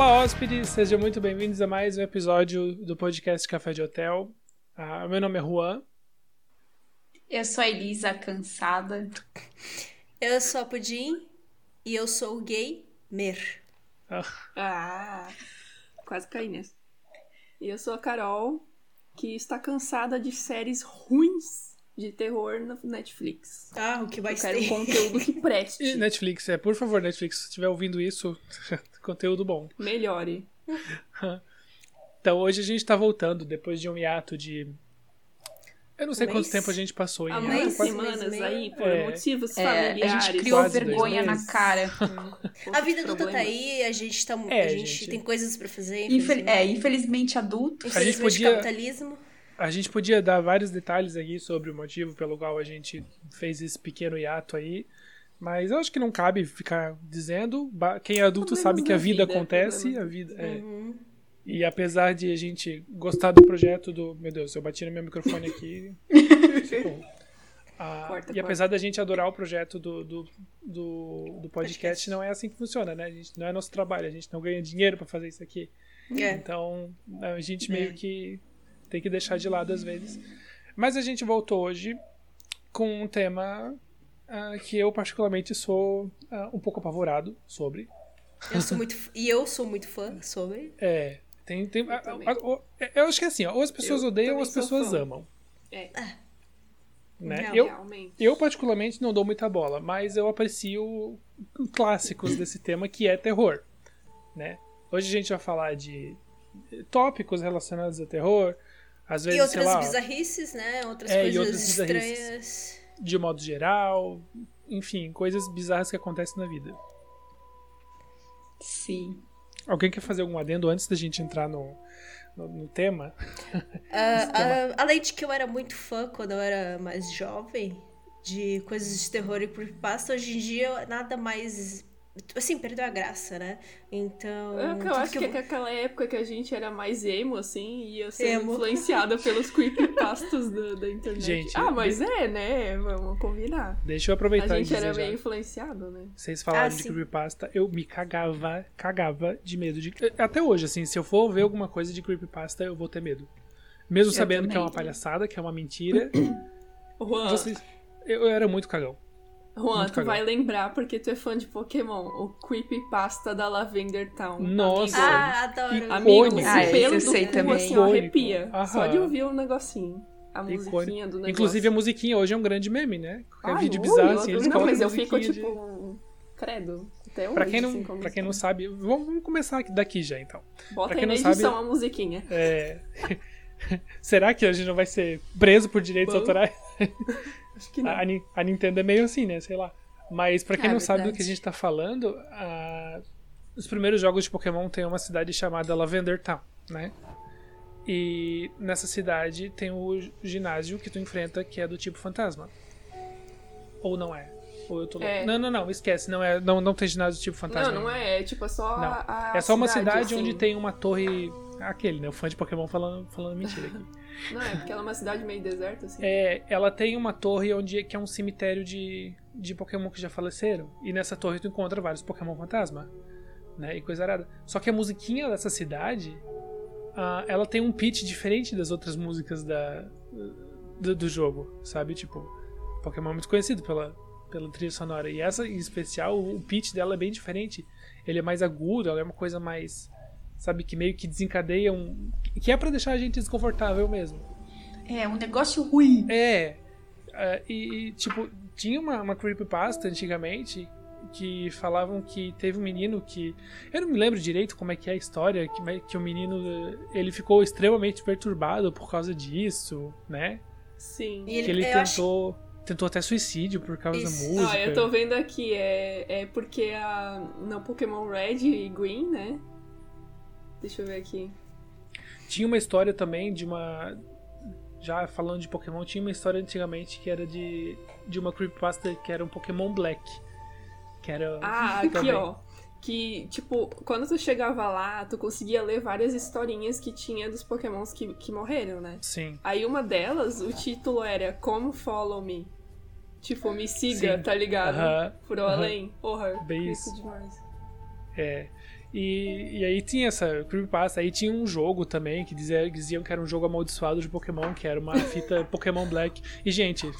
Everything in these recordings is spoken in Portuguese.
Olá, hóspedes, sejam muito bem-vindos a mais um episódio do podcast Café de Hotel. Ah, meu nome é Juan. Eu sou a Elisa, cansada. Eu sou a Pudim e eu sou gay Mer. Ah, Ah, quase caí nessa. E eu sou a Carol, que está cansada de séries ruins de terror na Netflix. Ah, o que vai Eu quero ser? conteúdo que preste, Netflix, é, por favor, Netflix, se estiver ouvindo isso, conteúdo bom. melhore. Então hoje a gente tá voltando depois de um hiato de. Eu não sei Um quanto mês? tempo a gente passou em Um mês, mês e semanas aí, por É. motivos É, a familiares. gente criou quase vergonha na cara. A vida adulta tá aí, a gente, tá, É, a gente, gente. tem coisas pra fazer. Infel- infelizmente. é, infelizmente adulto. A gente Infelizmente, podia- capitalismo. A gente podia dar vários detalhes aqui sobre o motivo pelo qual a gente fez esse pequeno hiato aí. Mas eu acho que não cabe ficar dizendo. Quem é adulto Problemas sabe que a da vida vida, acontece. A problemas. vida, é. Uhum. E apesar de a gente gostar do projeto do. Meu Deus, eu bati no meu microfone aqui. Bom, ah, Corta, e apesar da gente adorar o projeto do, do, do, do podcast, não é assim que funciona, né? A gente, não é nosso trabalho, a gente não ganha dinheiro pra fazer isso aqui. É. Então a gente É. meio que tem que deixar de lado às vezes. Mas a gente voltou hoje com um tema ah, que eu particularmente sou ah, um pouco apavorado sobre. Eu sou muito, f- e eu sou muito fã sobre. É. Tem, tem, a- também. a- o- eu acho que é assim, ó, ou as pessoas Eu odeiam ou as pessoas fã. amam. É, Né? Real. Eu, realmente. eu, particularmente, não dou muita bola, mas eu aprecio clássicos desse tema que é terror. Né? Hoje a gente vai falar de tópicos relacionados a terror, às vezes, E outras sei lá, bizarrices, né? Outras É, coisas outras estranhas. de modo geral, enfim, coisas bizarras que acontecem na vida. Sim. Alguém quer fazer algum adendo antes da gente entrar no, no, no tema? Ah, ah, além de que eu era muito fã quando eu era mais jovem de coisas de terror e creepypasta, hoje em dia nada mais. Assim, perdeu a graça, né? Então. É que eu acho que, eu é que aquela época que a gente era mais emo, assim, ia ser Emo. influenciada pelos creepypastas da, da internet. Gente, ah, mas é, né? Vamos combinar. Deixa eu A aproveitar e gente era meio influenciado, né? Vocês falaram Ah, de sim. creepypasta, eu me cagava, cagava de medo de. Até hoje, assim, se eu for ver alguma coisa de creepypasta, eu vou ter medo. Mesmo Eu sabendo que é também. uma palhaçada, que é uma mentira. Juan, vocês... eu, eu era muito cagão. Juan tu vai lembrar porque tu é fã de Pokémon. O creepypasta da Lavender Town. Nossa. Amigo, Ah, adoro. Amigo, Ah, pelo eu do sei cu, também. assim, arrepia. Só de Aham. ouvir o negocinho. A musiquinha do negócio. Inclusive a musiquinha hoje é um grande meme, né? Qualquer Ai, vídeo ui, bizarro, assim, eles Não, colocam mas eu fico, tipo, de- um credo. Até hoje, Pra quem, não, assim, como pra quem não sabe, vamos vamos começar aqui- daqui já então. Bota pra aí quem na não sabe- edição a musiquinha. É... Será que a gente não vai ser preso por direitos Bom. autorais? Acho que não. A, a Ni- a Nintendo é meio assim, né? Sei lá. Mas pra quem Ah, não sabe do verdade. que a gente tá falando, a- os primeiros jogos de Pokémon tem uma cidade chamada Lavender Town, né? E nessa cidade tem o ginásio que tu enfrenta que é do tipo fantasma. Ou não é? Ou eu tô louco? É. Não, não, não, esquece. Não, é, não, não tem ginásio do tipo fantasma. Não, não é. É tipo só a, a É só uma cidade assim. onde tem uma torre. Aquele, né? O fã de Pokémon falando, falando mentira aqui. Não, é porque ela é uma cidade meio deserta, assim. É, ela tem uma torre onde que é um cemitério de, de Pokémon que já faleceram. E nessa torre tu encontra vários Pokémon fantasma. Né? E coisa arada. Só que a musiquinha dessa cidade. ah, ela tem um pitch diferente das outras músicas da, do, do jogo. Sabe? Tipo, Pokémon é muito conhecido pela, pela trilha sonora. E essa em especial, o, o pitch dela é bem diferente. Ele é mais agudo, ela é uma coisa mais. Sabe? Que meio que desencadeia um. Que é pra deixar a gente desconfortável mesmo. É um negócio ruim. É. é, e, e, tipo, tinha uma, uma creepypasta antigamente que falavam que teve um menino que. Eu não me lembro direito como é que é a história, que, mas- que o menino ele ficou extremamente perturbado por causa disso, né? Sim. E ele, que ele eu acho- tentou. Tentou até suicídio por causa Isso. da música. Ah, eu tô vendo aqui, é, é porque a, no Pokémon Red e Green, né? Deixa eu ver aqui. Tinha uma história também de uma. Já falando de Pokémon, tinha uma história antigamente que era de, de uma creepypasta que era um Pokémon Black. Que era. Ah, aqui ó. que, tipo, quando tu chegava lá, tu conseguia ler várias historinhas que tinha dos pokémons que, que morreram, né? Sim. Aí uma delas, o título era Como Follow Me. Tipo, me siga, Sim. tá ligado? Aham, Por aham. além. Porra, Bem isso isso. demais. É. E, e aí tinha essa creepypasta, aí tinha um jogo também que dizia, diziam que era um jogo amaldiçoado de Pokémon, que era uma fita Pokémon Black. E, gente,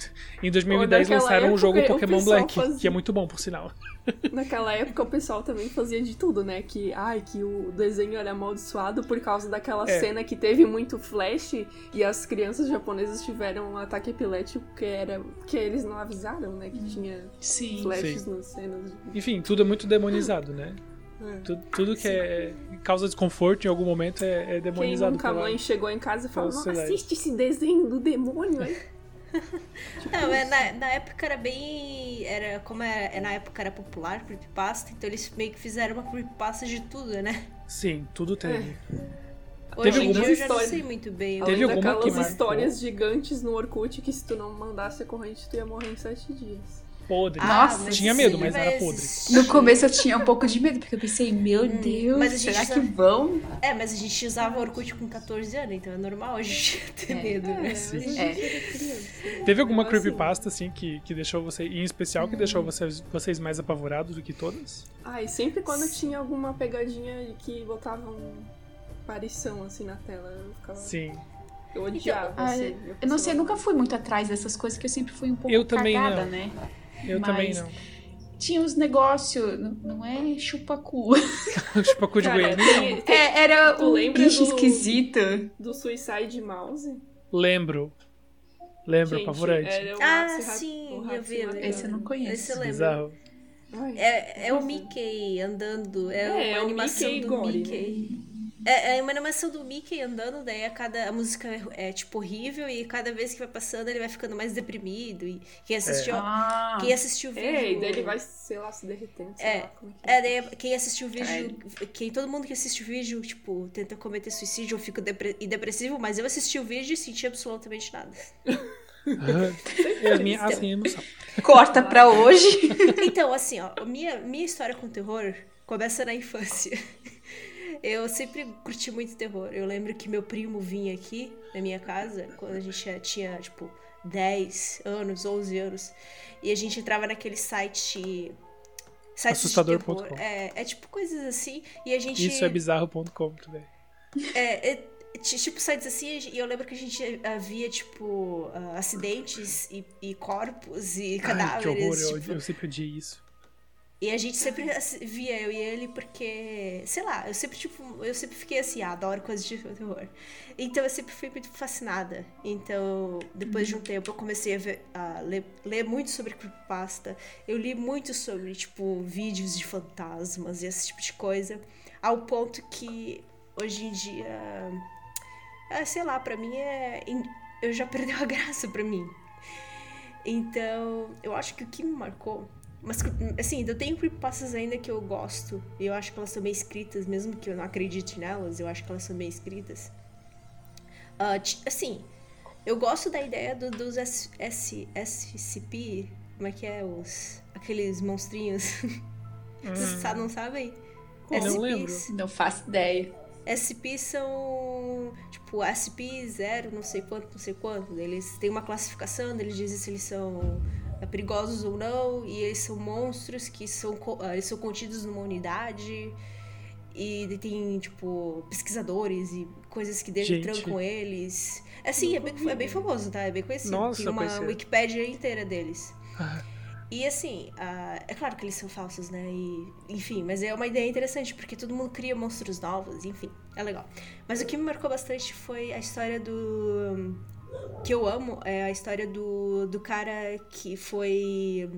em 2010 naquela lançaram um época, jogo o Pokémon Black, fazia- que é muito bom, por sinal. Naquela época o pessoal também fazia de tudo, né? Que, ai, que o desenho era amaldiçoado por causa daquela É. cena que teve muito flash e as crianças japonesas tiveram um ataque epilético que era. que eles não avisaram, né? Que tinha Sim. flashes Sim. nas cenas. Enfim, tudo é muito demonizado, né? É. Tudo, tudo que é, causa desconforto em algum momento é, é Quem demonizado. nunca a pela- mãe chegou em casa e falou, sociedade." assiste esse desenho do demônio aí. Não, é, na, na época era bem. Era, como é, é na época era popular creepypasta, então eles meio que fizeram uma creepypasta de tudo, né? Sim, tudo teve. Hoje em alguma dia eu já não sei muito bem. Teve Além alguma que daquelas marcou? histórias gigantes no Orkut que se tu não mandasse a corrente, tu ia morrer em sete dias. Podre. Nossa, mas tinha medo, sim, mas era podre. No começo eu tinha um pouco de medo, porque eu pensei, meu Deus, mas será já- que vão? É, mas a gente usava Orkut com 14 anos, então é normal a gente ter medo, né? mas a gente É. era criança. Teve alguma Então, creepypasta, assim, que, que deixou você, em especial, que deixou vocês, vocês mais apavorados do que todas? Ah, e sempre quando tinha alguma pegadinha que botavam aparição assim na tela, eu ficava. Sim. Eu odiava, Ah, assim. Eu não sei, eu nunca fui muito atrás dessas coisas, que eu sempre fui um pouco Eu também cagada, não. né? Eu Mas- também não. Tinha uns negócios, não, é chupacu. tipo, a cu de Cara, goiânia. É, era Tu um lembra bicho do- esquisito. do Suicide Mouse. Lembro. Lembro, Gente, apavorante. era o Ah, Hatsu- sim, o eu vi. Esse eu não conheço. Esse eu lembro. Bizarro. É, é o. Mickey andando, é, É, uma é o animação Mickey do Gore, Mickey. É, é uma animação do Mickey andando, daí a cada a música é, é, tipo horrível e cada vez que vai passando ele vai ficando mais deprimido e quem assistiu, Ah, quem assistiu o vídeo É, e daí ele vai, sei lá, se derretendo. Sei É, lá como é que É, daí quem assistiu o vídeo, quem todo mundo que assiste o vídeo, tipo, tenta cometer suicídio ou fica depre- e depressivo, mas eu assisti o vídeo e senti absolutamente nada. É a minha, assim, emoção. corta pra hoje. Então, assim, ó, minha, minha história com terror começa na infância. Eu sempre curti muito terror. Eu lembro que meu primo vinha aqui na minha casa, quando a gente tinha, tipo, 10 anos, 11 anos. E a gente entrava naquele site. Assustador.com. É, é tipo coisas assim. E a gente. Isso é bizarro.com também. É, é, ti- tipo, sites assim, e eu lembro que a gente havia, tipo, ah, acidentes e, e corpos e Ai, que cadáveres. horror, eu, tipo, eu sempre odiei isso. E a gente sempre via eu e ele porque, sei lá, eu sempre, tipo, eu sempre fiquei assim, ah, adoro coisas de terror. Então eu sempre fui muito fascinada. Então, depois de um tempo, eu comecei a, ver- a ler, ler muito sobre creepypasta. Eu li muito sobre, tipo, vídeos de fantasmas e esse tipo de coisa. Ao ponto que, hoje em dia, ah, sei lá, pra mim é... Eu já perdeu a graça pra mim. Então, eu acho que o que me marcou mas, assim, eu tenho creepypastas ainda que eu gosto. E eu acho que elas são bem escritas, mesmo que eu não acredite nelas, eu acho que elas são bem escritas. Ti- assim, eu gosto da ideia do- dos S, S, SCP, como é que é? Os, aqueles monstrinhos. Vocês sa- não sabem? Não SCPs. lembro. Não faço ideia. SCP são tipo SCP-0, não sei quanto, não sei quanto. Eles têm uma classificação, eles dizem se eles são perigosos ou não, e eles são monstros que são, ah, eles são contidos numa unidade. E tem, tipo, pesquisadores e coisas que Gente. entram com eles. Assim, é bem, é bem famoso, tá? É bem conhecido. Nossa, tem uma conhecido. Wikipédia inteira deles. Ah. E assim, ah, é claro que eles são falsos, né? E, enfim, mas é uma ideia interessante, porque todo mundo cria monstros novos, enfim, é legal. Mas o que me marcou bastante foi a história do. Que eu amo, é a história do, do cara que foi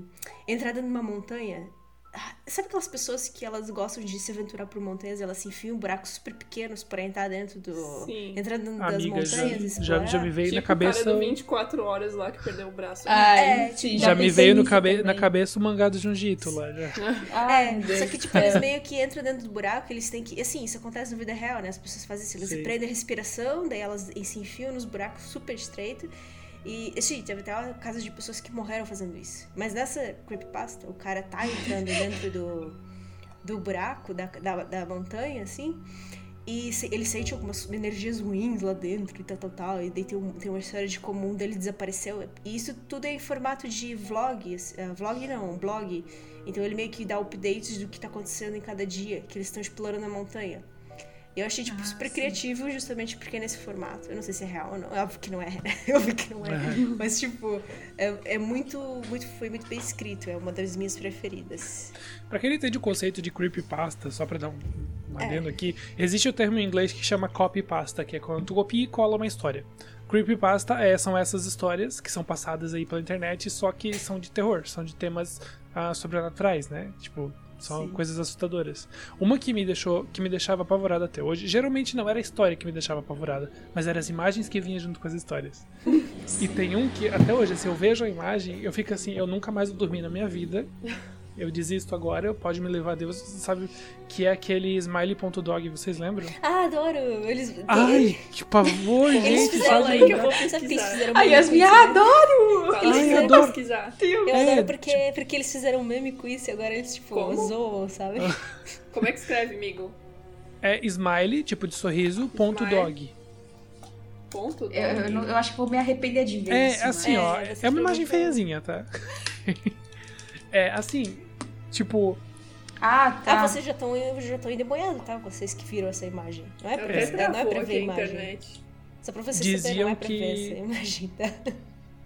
entrada numa montanha. Ah, Sabe aquelas pessoas que elas gostam de se aventurar por montanhas e elas se enfiam em buracos super pequenos para entrar dentro do. Sim. entrar dentro das Amiga, já, montanhas? e já, já explorar? me veio tipo na cabeça. o cara do 24 horas lá que perdeu o braço. Ai, É, sim, Já me pensei veio no cabe na cabeça o mangá do Junjito lá. Já. Ai, É, Deus só que, tipo, eles meio que entram dentro do buraco, eles têm que. Assim, isso acontece na vida real, né? As pessoas fazem isso, eles Sim. prendem a respiração, daí elas se enfiam nos buracos super estreitos. E, assim, teve até casos de pessoas que morreram fazendo isso. Mas nessa creepypasta, o cara tá entrando dentro do. do buraco, da, da, da montanha, assim. E se, ele sente algumas energias ruins lá dentro e tal, tal, tal. E daí tem, um, tem uma história de como um dele desapareceu. E isso tudo é em formato de vlog. Uh, vlog não, blog. Então ele meio que dá updates do que tá acontecendo em cada dia, que eles estão explorando a montanha. Eu achei, tipo, ah, super sim. criativo justamente porque é nesse formato. Eu não sei se é real ou não. É óbvio que não é. É óbvio que não é. Uhum. Mas, tipo, é, é, muito, muito. Foi muito bem escrito. É uma das minhas preferidas. Pra quem não entende o conceito de creepypasta, só pra dar um, um adendo é. aqui, existe o termo em inglês que chama copypasta, que é quando tu copia e cola uma história. Creepypasta é, são essas histórias que são passadas aí pela internet, só que são de terror, são de temas ah, sobrenaturais, né? Tipo, são Sim. coisas assustadoras. Uma que me deixou, que me deixava apavorada até hoje, geralmente não era a história que me deixava apavorada, mas eram as imagens que vinham junto com as histórias. e tem um que até hoje, se eu vejo a imagem, eu fico assim, eu nunca mais vou dormir na minha vida. Eu desisto agora, pode me levar a Deus, sabe? Que é aquele smiley.dog, vocês lembram? Ah, adoro! Eles. Ai, que pavor, gente! Eles fizeram sabe? que eu vou pesquisar. Ai, Yasmin, adoro! Eles Ai, fizeram adoro. pesquisar. Eu É, adoro porque, porque eles fizeram um meme com isso e agora eles, tipo, Como? zoam, sabe? Como é que escreve, amigo? É smiley, tipo de sorriso, ponto Smile. dog. Ponto? Eu, eu, não- eu acho que vou me arrepender de ver É, isso. assim, É, ó, você é uma imagem feiazinha, tá? é, assim, tipo, Ah, tá. Ah, vocês já estão já estão endemoniados, tá? Vocês que viram essa imagem. Não é pra, até ver, não é pra ver a imagem. internet. Só pra vocês Diziam saberem, não é pra que- ver essa imagem, tá?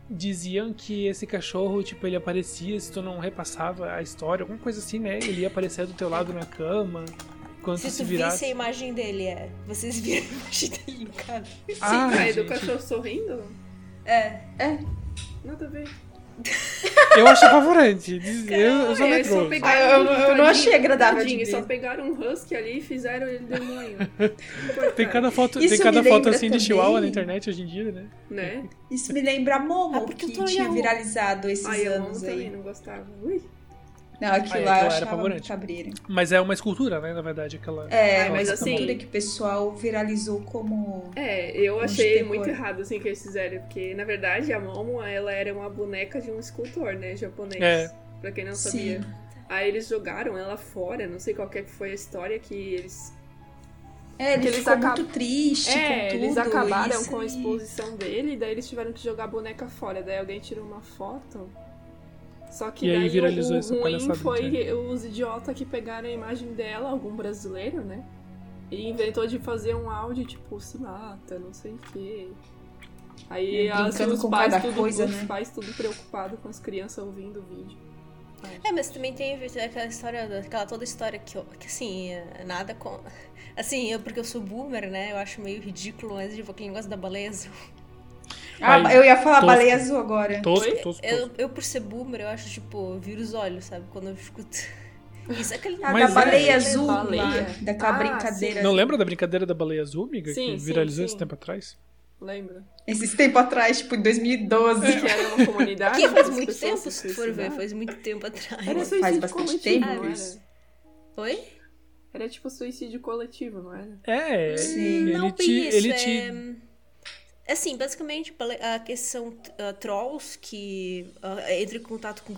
diziam que esse cachorro, tipo, ele aparecia se tu não repassava a história, alguma coisa assim, né? Ele ia aparecer do teu lado na cama, quando tu Se se tu virasse. visse a imagem dele, é. Vocês viram a imagem dele caso. Ah, Sim, aí do cachorro sorrindo? É. Nada a ver. Eu acho apavorante. Eu, eu sou pegaram Ah, eu- um eu não achei agradável de tadinho, ver. Só pegaram um husky ali e fizeram ele demônio. Tem cada foto, Isso tem cada foto assim de também- chihuahua na internet hoje em dia, né? Né? Isso me lembra a Momo, Ah, porque eu que tinha viralizado esses Ai, eu anos também aí. não gostava. Ui. Não, aquilo Ai, lá aquilo eu era achava apavorante. cabreiro. Mas é uma escultura, né? Na verdade, aquela. É, Ai, mas assim- tudo que o pessoal viralizou como... É, eu achei terror. muito errado assim que eles fizeram, porque na verdade a Momo ela era uma boneca de um escultor, né, japonês. É. Pra quem não Sim. sabia. Aí eles jogaram ela fora, não sei qual que foi a história que eles É, ele Que eles ficou acab- muito triste É, com tudo. eles acabaram isso com a e- exposição dele, daí eles tiveram que jogar a boneca fora. Daí alguém tirou uma foto. Só que E aí daí viralizou o essa ruim foi os idiotas que pegaram a imagem dela, algum brasileiro, né? E inventou de fazer um áudio tipo, se mata, não sei o quê. Aí as, os, com pais tudo, coisa, os né? pais tudo preocupados com as crianças ouvindo o vídeo. É, mas também tem aquela história, aquela toda história que, eu- que assim, é, nada com. Assim, eu, porque eu sou boomer, né? Eu acho meio ridículo, mas tipo, aquele negócio da baleia azul. Ah, eu ia falar tosco. baleia azul agora. Tosco, Oi? tosco, Eu, tosco. eu, por ser boomer, eu acho, tipo, vira os olhos, sabe? Quando eu escuto. Isso é aquele Ah, da é. baleia azul, Baleia? lá, daquela Ah, brincadeira. Não lembra da brincadeira da baleia azul, amiga? Sim, que sim, viralizou sim. esse tempo atrás? Lembra? Esses tempo atrás, tipo, em 2012. Que era uma comunidade. Que faz muito tempo, se for ver, faz muito tempo atrás. Era Faz bastante coletivo, tempo era? isso. Oi? Era tipo suicídio coletivo, não era? É, Sim. ele Não, te. isso, ele é... te. Assim, basicamente, a questão uh, trolls que uh, entram em contato com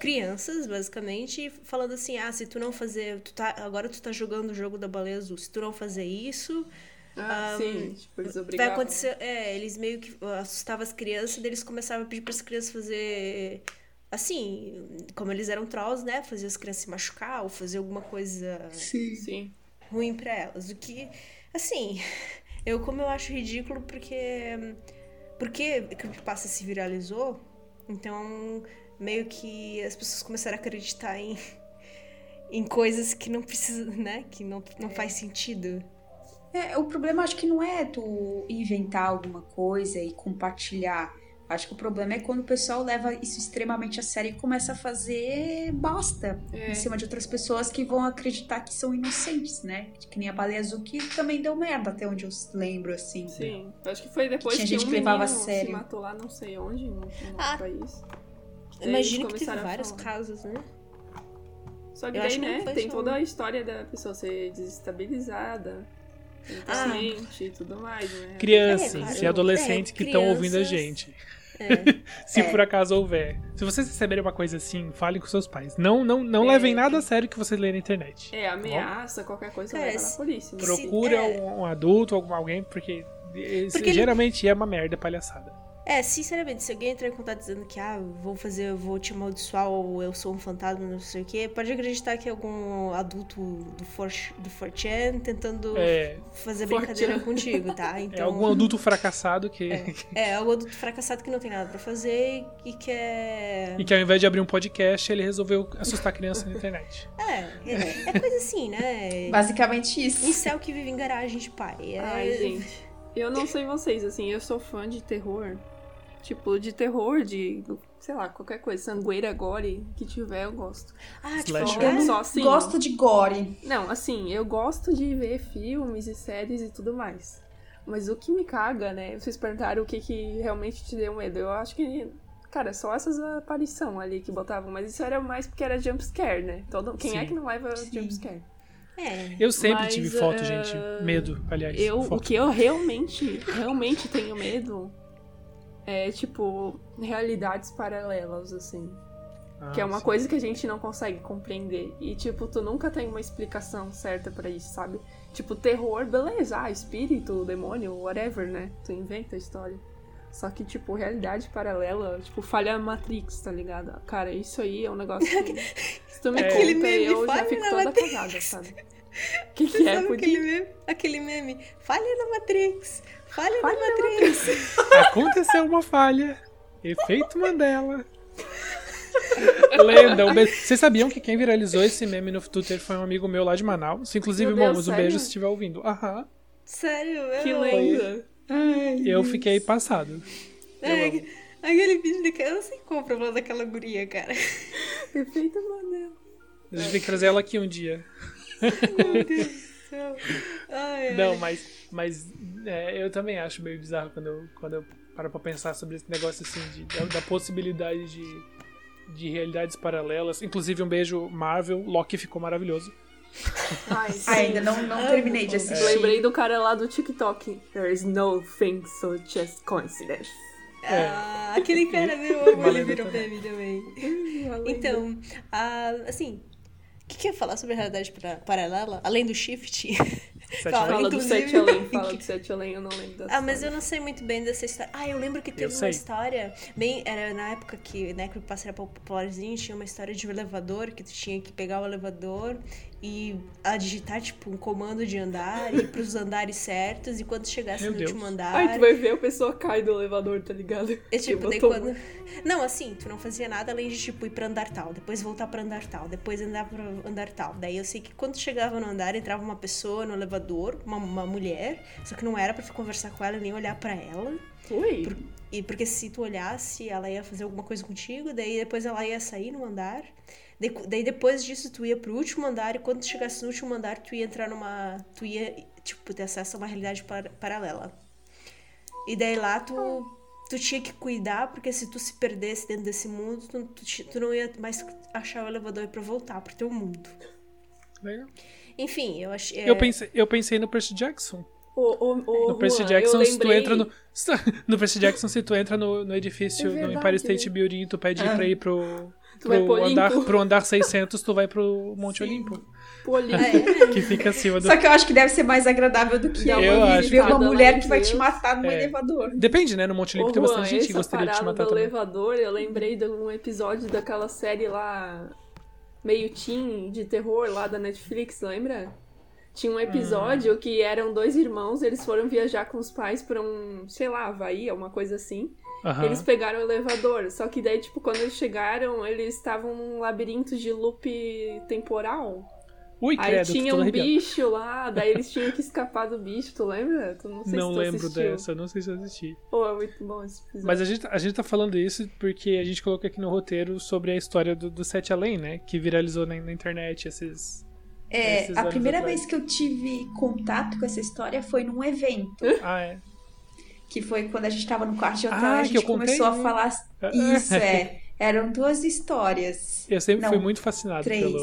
crianças, basicamente, falando assim, ah, se tu não fazer, tu tá, agora tu tá jogando o jogo da baleia azul, se tu não fazer isso, Ah, Um, sim. Tipo, eles vai obrigavam. acontecer, é, eles meio que assustavam as crianças, daí eles começavam a pedir para as crianças fazer, assim, como eles eram trolls, né, fazer as crianças se machucar ou fazer alguma coisa Sim. Sim. ruim pra elas. O que, assim, eu como eu acho ridículo porque porque Creepypasta se viralizou, então meio que as pessoas começaram a acreditar em em coisas que não precisa, né, que não, não faz sentido. É, o problema acho que não é tu inventar alguma coisa e compartilhar. Acho que o problema é quando o pessoal leva isso extremamente a sério e começa a fazer bosta É. em cima de outras pessoas que vão acreditar que são inocentes, né? Que nem a baleia azul que também deu merda, até onde eu lembro, assim. Sim. Acho que foi depois Tinha que gente um que levava a sério. se matou lá não sei onde, no, no Ah, país. Imagino que teve vários casos, né? Só que Eu daí, que né, foi tem só toda a história da pessoa ser desestabilizada, Ah. e tudo mais, né? Crianças É, claro. e adolescentes É, que estão ouvindo a crianças. Gente. Se É. por acaso houver. Se vocês receberem uma coisa assim, falem com seus pais. Não, não, não É. levem nada a sério que você lê na internet. É, ameaça, qualquer coisa Cara, leva na se- polícia. né? Pro- Procura é. um, um adulto, algum alguém, porque, esse- Porque ele- geralmente é uma merda palhaçada. É, sinceramente, se alguém entrar em contato dizendo que, ah, vou fazer, vou te amaldiçoar ou eu sou um fantasma, não sei o quê, pode acreditar que é algum adulto do, for, do 4chan tentando É, fazer 4chan. brincadeira contigo, tá? é Então, algum adulto fracassado que. é, algum adulto fracassado que não tem nada pra fazer e quer... E que ao invés de abrir um podcast, ele resolveu assustar a criança na internet. É, é, é coisa assim, né? Basicamente Um isso. céu que vive em garagem de pai. É... Ai, gente. Eu não sei vocês, assim, eu sou fã de terror. Tipo, de terror, de, sei lá, qualquer coisa, sangueira, gore, que tiver, eu gosto. Ah, tipo? Eu só assim. Gosto de gore. Não, assim, eu gosto de ver filmes e séries e tudo mais. Mas o que me caga, né? Vocês perguntaram o que, que realmente te deu medo. Eu acho que. Cara, só essas aparições ali que botavam. Mas isso era mais porque era jumpscare, né? Todo... Quem é Sim. que não leva jumpscare? É. Eu sempre Mas, tive foto, eh, gente. Medo, aliás. Eu, o foto. que eu realmente, realmente tenho medo é, tipo, realidades paralelas, assim. Ah, que é uma sim. coisa que a gente não consegue compreender. E, tipo, tu nunca tem uma explicação certa pra isso, sabe? Tipo, terror, beleza, ah, espírito, demônio, whatever, né? Tu inventa a história. Só que, tipo, realidade paralela, tipo, falha Matrix, tá ligado? Cara, isso aí é um negócio que. Se tu me Aquele conta, meme, eu já falha fico toda Matrix. cagada, sabe? O que, que é, aquele meme? Aquele meme. Falha na Matrix. Falha, Falha na Matrix. Aconteceu uma falha. Efeito Mandela. Lenda. Vocês sabiam que quem viralizou esse meme no Twitter foi um amigo meu lá de Manaus? Inclusive, Momos, um sério? beijo se estiver ouvindo. Aham. Sério, eu Que lenda. Eu fiquei passado. É, Eu amo. aquele vídeo daquela. Eu não sei como pra falar daquela guria, cara. Perfeito, Mandela. A gente tem que trazer ela aqui um dia. Meu Deus céu. Ai, ai. Não, mas, mas é, eu também acho meio bizarro quando eu, quando eu paro pra pensar sobre esse negócio assim, de, da, da possibilidade de, de realidades paralelas. Inclusive, um beijo Marvel. Loki ficou maravilhoso. Ai. Ainda não, não terminei de assistir. Lembrei do cara lá do TikTok. There is no thing so just coincidence. Ah, aquele cara, meu, eu amo, Uma ele virou meme também. Então, ah, assim, o que, que eu ia falar sobre a realidade para- paralela? Além do shift? Sete Fala, do Sete Além, fala do Sete Além, eu não lembro dessa Ah, mas eu não sei muito bem dessa história. Ah, eu lembro que teve uma história. Bem, era na época que né, que o era popularzinho, tinha uma história de um elevador, que tu tinha que pegar o elevador e a digitar, tipo, um comando de andar e ir pros andares certos, e quando chegasse Meu no Deus. último andar. Ai, tu vai ver, a pessoa cai do elevador, tá ligado? É tipo, daí quando. Não, assim, tu não fazia nada além de, tipo, ir pra andar tal, depois voltar pra andar tal, depois andar pra andar tal. Daí eu sei que quando chegava no andar, entrava uma pessoa no elevador, uma, uma mulher, só que não era pra tu conversar com ela nem olhar pra ela. Ui, E porque se tu olhasse, ela ia fazer alguma coisa contigo, daí depois ela ia sair no andar. Daí, daí depois disso tu ia pro último andar e quando tu chegasse no último andar tu ia entrar numa. Tu ia, tipo, ter acesso a uma realidade par- paralela. E daí lá tu, tu tinha que cuidar, porque se tu se perdesse dentro desse mundo, tu, tu, tu não ia mais achar o elevador pra voltar pro teu mundo. Legal. Enfim, eu achei. Eu, pensei, eu pensei no Percy Jackson. o, o, o, No Percy Juan, Jackson, se tu entra no. No Percy Jackson, se tu entra no, no edifício, É no Empire State né? Building, e tu pede pra ir pro. Tu vai Pro pro andar, pro andar 600, tu vai pro Monte Sim. Olimpo. É? Que fica acima do. Só que eu acho que deve ser mais agradável do que Eu ver acho ver uma mulher que vai te matar no É. elevador. Depende, né? No Monte Olimpo Ô, tem bastante gente que gostaria de te matar também. elevador, eu lembrei de um episódio daquela série lá, meio teen, de terror lá da Netflix, lembra? Tinha um episódio Hum. que eram dois irmãos, eles foram viajar com os pais pra um, sei lá, Havaí, alguma coisa assim. Aham. Eles pegaram o elevador, só que daí, tipo, quando eles chegaram, eles estavam num labirinto de loop temporal. Ui, Aí credo, tinha um arrepiado. bicho lá, daí eles tinham que escapar do bicho, tu lembra? Tu não sei Não se tu lembro assistiu. dessa, não sei se eu assisti. Pô, é muito bom esse episódio. Mas a gente, a gente tá falando isso porque a gente colocou aqui no roteiro sobre a história do, do Sete Além, né? Que viralizou na, na internet esses. É, a primeira atrás. vez que eu tive contato com essa história foi num evento. Ah, é. Que foi quando a gente tava no quarto de hotel Ah, a que gente começou a falar. Isso, é. Eram duas histórias. Eu sempre Não, fui muito fascinado Três. pelo.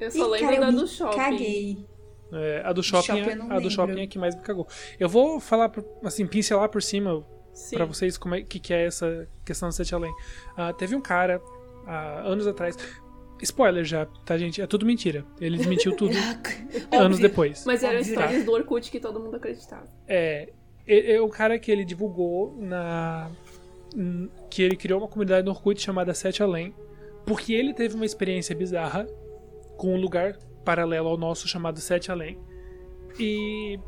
Eu só lembro cara, da do shopping. Caguei. é, a do shopping, shopping eu é- a do shopping é que mais me cagou. Eu vou falar, assim, pincelar por cima. Pra vocês como é que, que é essa questão do Sete Além. Ah, teve um cara, há anos atrás. Spoiler já, tá, gente? É tudo mentira. Ele desmentiu tudo anos Óbvio. depois. Mas eram histórias do Orkut que todo mundo acreditava. É, é, o cara que ele divulgou na que ele criou uma comunidade no Orkut chamada Sete Além, porque ele teve uma experiência bizarra com um lugar paralelo ao nosso chamado Sete Além. E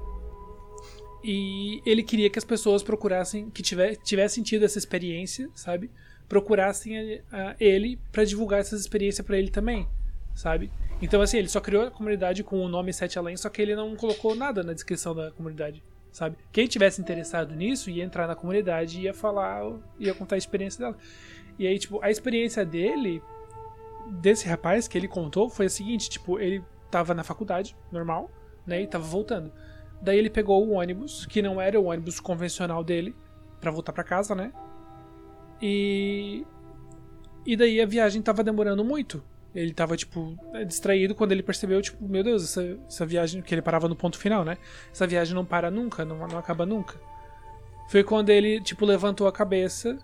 e ele queria que as pessoas procurassem que tivessem tido essa experiência, sabe? Procurassem a- a ele pra divulgar essa experiência pra ele também, sabe? Então assim, ele só criou a comunidade com o nome Sete Além, só que ele não colocou nada na descrição da comunidade, sabe? Quem tivesse interessado nisso ia entrar na comunidade e ia falar, ia contar a experiência dela. E aí, tipo, a experiência dele desse rapaz que ele contou foi a seguinte, tipo, ele tava na faculdade, normal, né, e tava voltando. Daí ele pegou o ônibus, que não era o ônibus convencional dele, pra voltar pra casa, né? E e daí a viagem tava demorando muito. Ele tava, tipo, distraído quando ele percebeu, tipo, meu Deus, essa, essa viagem, que ele parava no ponto final, né? Essa viagem não para nunca, não, não acaba nunca. Foi quando ele, tipo, levantou a cabeça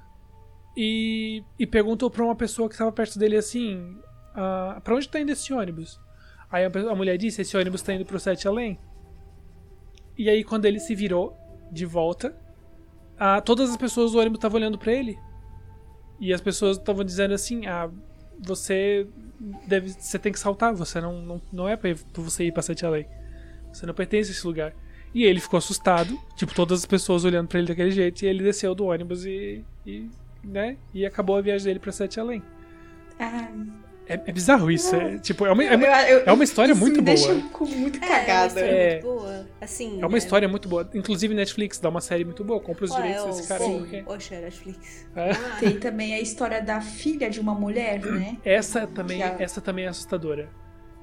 e, e perguntou pra uma pessoa que estava perto dele assim: ah, Pra onde tá indo esse ônibus? Aí a, a mulher disse: Esse ônibus tá indo pro Sete Além. E aí, quando ele se virou de volta, ah, todas as pessoas do ônibus estavam olhando pra ele. E as pessoas estavam dizendo assim: Ah, você deve, você tem que saltar, você não, não, não é pra, você ir pra Sete Além. Você não pertence a esse lugar. E ele ficou assustado, tipo, todas as pessoas olhando pra ele daquele jeito, e ele desceu do ônibus e, e né, e acabou a viagem dele pra Sete Além. Ah, É, é bizarro isso, é, tipo, é uma, é eu- uma, eu- é uma história isso muito me boa. deixa com muito É, é uma cagada. história É. muito boa. Assim, É uma história muito boa. Inclusive Netflix dá uma série muito boa, compra os Qual é direitos desse cara. Sim. porque- Oxe, é Netflix. É. Ah, Tem também a história da filha de uma mulher, né? Essa também, Já. essa também é assustadora.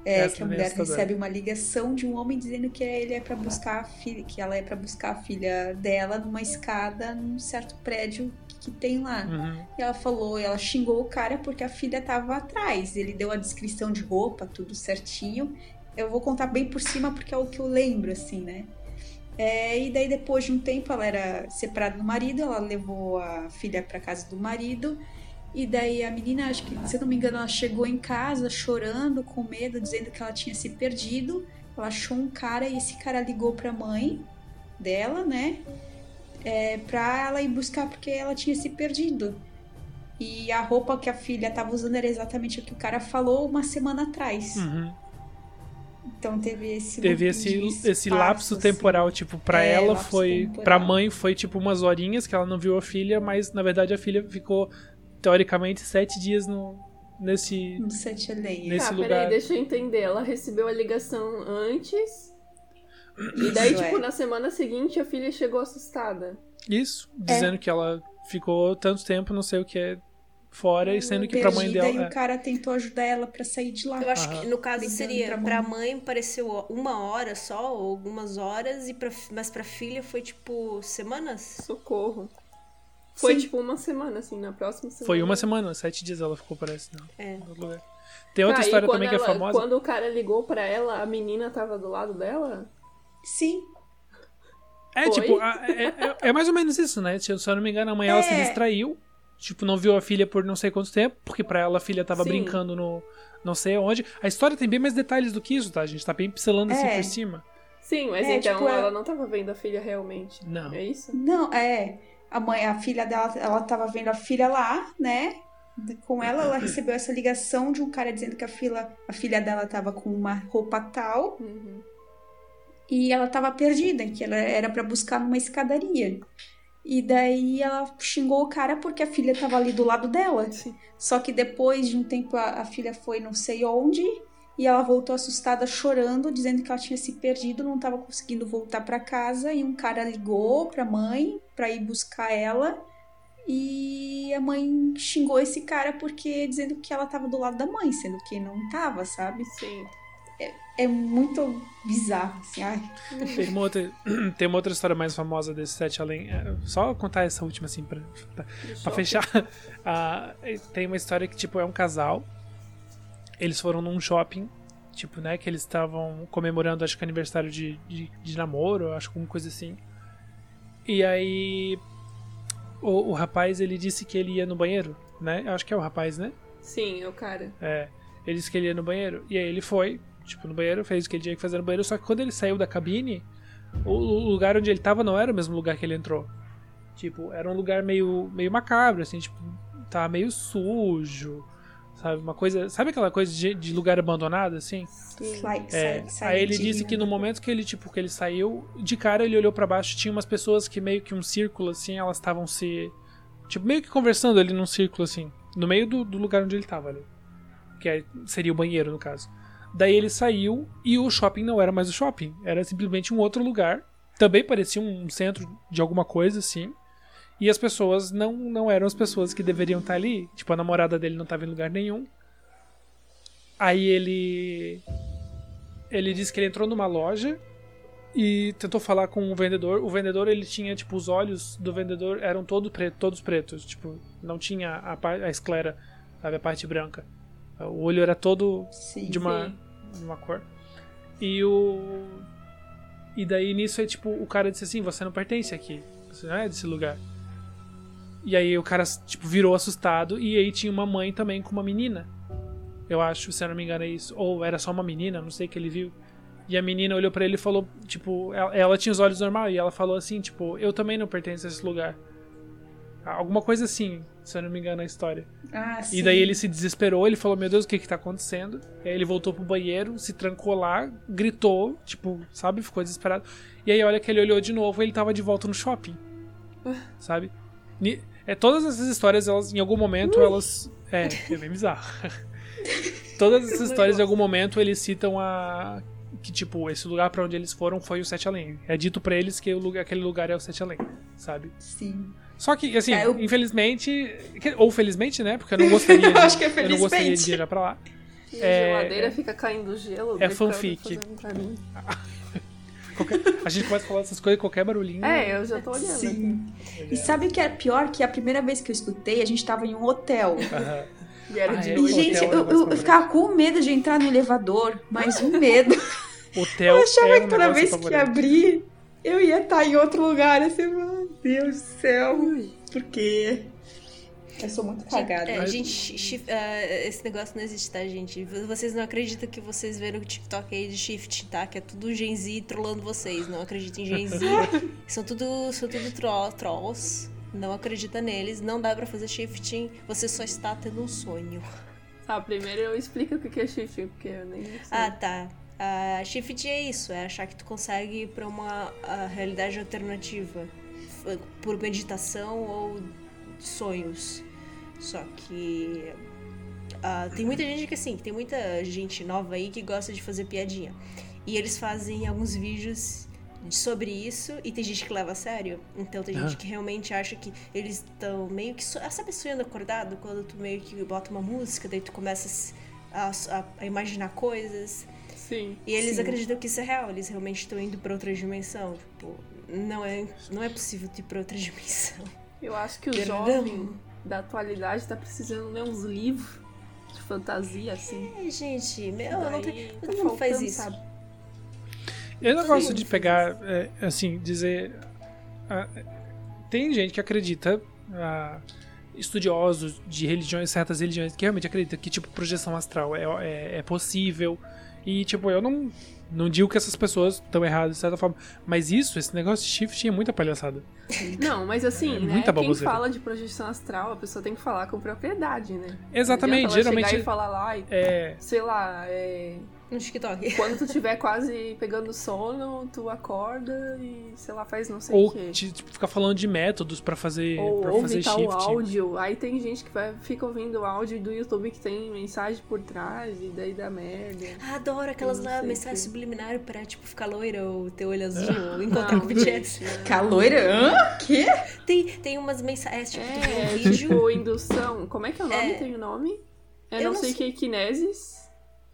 É, Essa que a é mulher recebe uma ligação de um homem dizendo que ele é para buscar a filha, que ela é para buscar a filha dela numa escada num certo prédio que tem lá. Uhum. E ela falou, ela xingou o cara porque a filha tava atrás. Ele deu a descrição de roupa, tudo certinho. Eu vou contar bem por cima porque é o que eu lembro, assim, né? É, e daí, depois de um tempo, ela era separada do marido, ela levou a filha pra casa do marido. E daí a menina, acho que, se eu não me engano, ela chegou em casa chorando, com medo, dizendo que ela tinha se perdido. Ela achou um cara e esse cara ligou pra mãe dela, né? É, pra ela ir buscar porque ela tinha se perdido. E a roupa que a filha tava usando era exatamente o que o cara falou uma semana atrás. Uhum. Então teve esse Teve esse, de esse espaço, lapso assim. temporal, tipo, pra É, ela foi. temporal. Pra mãe foi tipo umas horinhas que ela não viu a filha, mas na verdade a filha ficou, teoricamente, sete dias no, nesse. No sete além. Nesse tá, lugar. peraí, deixa eu entender. Ela recebeu a ligação antes. E daí, Isso, tipo, é. na semana seguinte a filha chegou assustada. Isso, É. dizendo que ela ficou tanto tempo, não sei o que é, fora, e sendo que pra mãe Perdida, dela. E o cara tentou ajudar ela pra sair de lá. Eu acho Aham. que no caso seria pra pra mãe. mãe pareceu uma hora só, ou algumas horas, e pra, mas pra filha foi tipo semanas? Socorro. Foi Sim. tipo uma semana, assim, na próxima semana. Foi uma semana, sete dias ela ficou, parece, não. É. Tem outra Tá, e história quando também que é ela- famosa. Quando o cara ligou pra ela, a menina tava do lado dela? Sim. É, Foi? tipo, a- é, é- é mais ou menos isso, né? Se eu se eu não me engano, a mãe ela se É. distraiu. Tipo, não viu a filha por não sei quanto tempo, porque pra ela a filha tava Sim. brincando no não sei onde. A história tem bem mais detalhes do que isso, tá? A gente tá bem pincelando assim É. por cima. Sim, mas É, então tipo, ela ela- não tava vendo a filha realmente. Não. É isso? Não, é. A mãe, a filha dela, ela tava vendo a filha lá, né? Com ela, ela recebeu essa ligação de um cara dizendo que a filha, a filha dela tava com uma roupa tal Uhum. E ela tava perdida, que ela era pra buscar numa escadaria. E daí ela xingou o cara porque a filha tava ali do lado dela. Sim. Só que depois de um tempo a, a filha foi não sei onde e ela voltou assustada chorando, dizendo que ela tinha se perdido, não estava conseguindo voltar para casa e um cara ligou para a mãe para ir buscar ela. E a mãe xingou esse cara porque dizendo que ela tava do lado da mãe, sendo que não tava, sabe? Sim. É muito bizarro, assim. Ai, Tem uma outra, tem uma outra história mais famosa desse sete além. é, Só contar essa última assim pra, pra, pra fechar. Ah, tem uma história que, tipo, é um casal. Eles foram num shopping, tipo, né? Que eles estavam comemorando, acho que aniversário de, de, de namoro, acho que alguma coisa assim. E aí. o, o rapaz ele disse que ele ia no banheiro, né? Eu acho que é o rapaz, né? Sim, é o cara. É. Ele disse que ele ia no banheiro. E aí ele foi, tipo, no banheiro, fez o que ele tinha que fazer no banheiro. Só que quando ele saiu da cabine, o, o lugar onde ele tava não era o mesmo lugar que ele entrou. Tipo, era um lugar meio, meio macabro, assim, tipo, tava meio sujo. Sabe? Uma coisa. Sabe aquela coisa de, de lugar abandonado, assim? Sai, É, sai, aí ele disse que no momento que ele, tipo, que ele saiu, de cara ele olhou pra baixo, tinha umas pessoas que meio que um círculo, assim, elas estavam se. Tipo, meio que conversando ali num círculo, assim, no meio do, do lugar onde ele tava ali. Que aí seria o banheiro, no caso. Daí ele saiu e o shopping não era mais o shopping, era simplesmente um outro lugar. Também parecia um centro de alguma coisa, assim. E as pessoas não, não eram as pessoas que deveriam estar ali. Tipo, a namorada dele não estava em lugar nenhum. Aí ele. Ele disse que ele entrou numa loja e tentou falar com o vendedor. O vendedor, ele tinha, tipo, os olhos do vendedor eram todo preto, todos pretos. Tipo, não tinha a, a esclera, sabe, a parte branca. O olho era todo Sim. de uma, de uma cor. E o. E daí nisso é tipo, o cara disse assim, você não pertence aqui. Você não é desse lugar. E aí o cara, tipo, virou assustado e aí tinha uma mãe também com uma menina. Eu acho, se eu não me engano é isso. Ou era só uma menina, não sei o que ele viu. E a menina olhou pra ele e falou, tipo, ela, ela tinha os olhos normal e ela falou assim, tipo, eu também não pertenço a esse lugar. Alguma coisa assim, se eu não me engano a história. Ah, sim. E daí ele se desesperou, ele falou, meu Deus, o que que tá acontecendo? E aí ele voltou pro banheiro, se trancou lá, gritou, tipo, sabe, ficou desesperado. E aí olha que ele olhou de novo e ele tava de volta no shopping. Sabe? Ni- É, todas essas histórias, elas, em algum momento, elas... É, é bem bizarro. todas essas histórias, em algum momento, eles citam a... Que, tipo, esse lugar pra onde eles foram foi o Sete Além. É dito pra eles que o lugar, aquele lugar é o Sete Além, sabe? Sim. Só que, assim, É, eu- infelizmente, que- ou felizmente, né? Porque eu não gostaria de, Eu acho que é eu não gostaria de felizmente. viajar pra lá. E É- a geladeira fica caindo gelo. é fanfic. Qualquer- a gente começa a falar essas coisas, qualquer barulhinho. É, eu já tô olhando. Sim. E sabe o que é pior? Que a primeira vez que eu escutei, a gente tava em um hotel. E era Ah, de é? E, gente, é eu, eu, eu ficava com medo de entrar no elevador, mas um medo. Hotel Eu achava é que toda vez que apavorante. abrir, eu ia estar em outro lugar. Assim, meu Deus do céu. Por quê? Eu sou muito cagada. É, Mas- gente, ah, esse negócio não existe, tá, gente? Vocês não acreditam que vocês viram o TikTok aí de shift, tá? Que é tudo Gen Z trollando vocês. Não acreditem em Gen Z. são tudo, são tudo tro- trolls. Não acredita neles. Não dá pra fazer shifting. Você só está tendo um sonho. Tá, primeiro eu explico o que é shifting, porque eu nem sei. Ah, tá. Ah, shift é isso, é achar que tu consegue ir pra uma ah, realidade alternativa por meditação ou sonhos. Só que ah, tem muita gente que assim, tem muita gente nova aí que gosta de fazer piadinha. E eles fazem alguns vídeos sobre isso e tem gente que leva a sério. Então tem gente Ah. que realmente acha que eles estão meio que. So... ah, Sabe sonhando acordado? Quando tu meio que bota uma música, daí tu começa a, a- a imaginar coisas. Sim. E eles Sim. acreditam que isso é real, eles realmente estão indo pra outra dimensão. Tipo, não é, não é possível ir pra outra dimensão. Eu acho que o Perdão. jovem da atualidade tá precisando ler uns livros de fantasia, assim. É, gente, meu, não tem, tá todo mundo faz isso. sabe? Eu não Sim, gosto de pegar, é, assim, dizer. ah, tem gente que acredita, ah, estudiosos de religiões, certas religiões, que realmente acreditam que, tipo, projeção astral é, é, é possível. E, tipo, eu não, não digo que essas pessoas estão erradas de certa forma. Mas isso, esse negócio de shift é muita palhaçada. Não, mas assim, É né? muita Quem fala de projeção astral, a pessoa tem que falar com propriedade, né? Exatamente, geralmente. chegar e falar lá, e, É. sei lá, é, No TikTok. quando tu tiver quase pegando sono, tu acorda e, sei lá, faz não sei Ou o quê. te- tipo, ficar falando de métodos pra fazer, Ou pra ouve fazer tal shift. áudio. Aí tem gente que vai, fica ouvindo o áudio do YouTube que tem mensagem por trás e daí dá merda. Ah, adoro aquelas lá, subliminares pra, tipo, ficar loira ou ter olho azul ou encontrar com o BTS. Caloira? Hã? Quê? Tem, tem umas mensagens, tipo, tu vê É, um vídeo. tipo, indução. Como é que é o nome? É. Tem o nome? Eu, Eu não não sei o sei. que é kinesis.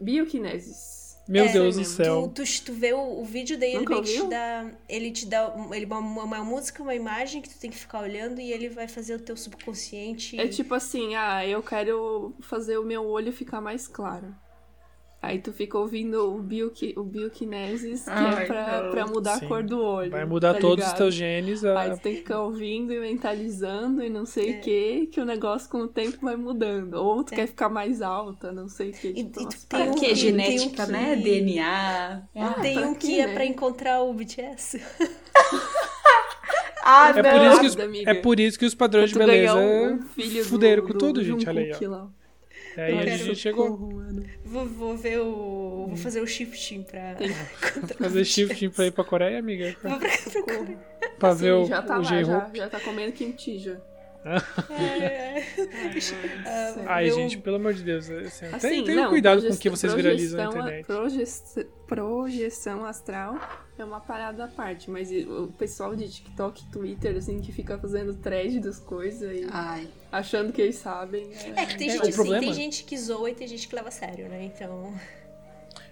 Bioquinesis. Meu É, Deus do céu. Tu, tu, tu vê o, o vídeo daí, ele te dá. Ele te dá ele, uma, uma música, uma imagem que tu tem que ficar olhando e ele vai fazer o teu subconsciente. É tipo assim, ah, eu quero fazer o meu olho ficar mais claro. Aí tu fica ouvindo o, bioqui, o bioquinesis, que Ai, é pra, não. pra mudar Sim. a cor do olho. Vai mudar tá todos os teus genes. a- Aí tu tem que ficar ouvindo e mentalizando e não sei É. o que, que o negócio com o tempo vai mudando. Ou tu quer ficar mais alta, não sei o que. E- Tipo, e tu tem um que genética, tem né? que- DNA. Ah, Tem pra um que é né? pra encontrar o BTS. Ah, É não. por, isso que os, Nada, é por isso que os padrões de beleza um, um filho fuderam do, com do tudo, gente. Olha aí, ó. lá. E aí a gente chegou mano. Vou, vou ver o. Vou fazer o shifting pra. Fazer shifting pra ir pra Coreia, amiga. Vou pra, pra Coreia. Pra Assim, ver o, já tá o lá, já, já tá comendo kimchi já. É, é. Ai, gente, pelo amor de Deus. Assim, Assim, tem, tenham cuidado com o que vocês viralizam na projeção- internet. progest- projeção astral é uma parada à parte, mas o pessoal de TikTok e Twitter, assim, que fica fazendo thread das coisas e Ai. achando que eles sabem. É que tem É, gente assim, tem gente que zoa e tem gente que leva a sério, né? Então.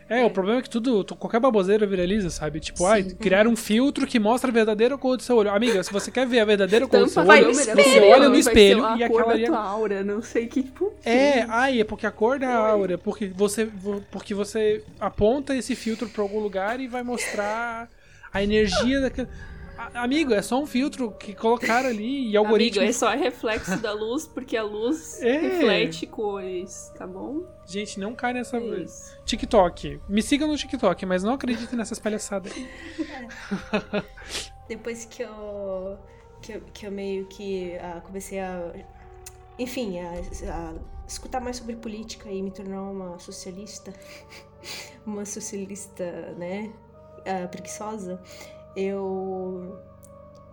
É, o problema é que tudo, tu- qualquer baboseira viraliza, sabe? Tipo, ai, criaram um filtro que mostra a verdadeira cor do seu olho. Amiga, se você quer ver a verdadeira cor do seu olho, você olha no ser espelho a e cor aquela da ali é tua aura, não sei que, tipo... É, ai, é porque a cor da aura, porque você, porque você aponta esse filtro pra algum lugar e vai mostrar a energia daquele. Amigo, é só um filtro que colocaram ali e algoritmo. Amigo, é só reflexo da luz, porque a luz É. reflete cores, tá bom? Gente, não cai nessa. É isso. TikTok. Me siga no TikTok, mas não acredite nessas palhaçadas. aí. Depois que eu. que eu, que eu meio que ah, comecei a. Enfim, a, a escutar mais sobre política e me tornar uma socialista. uma socialista, né? ah, preguiçosa. Eu.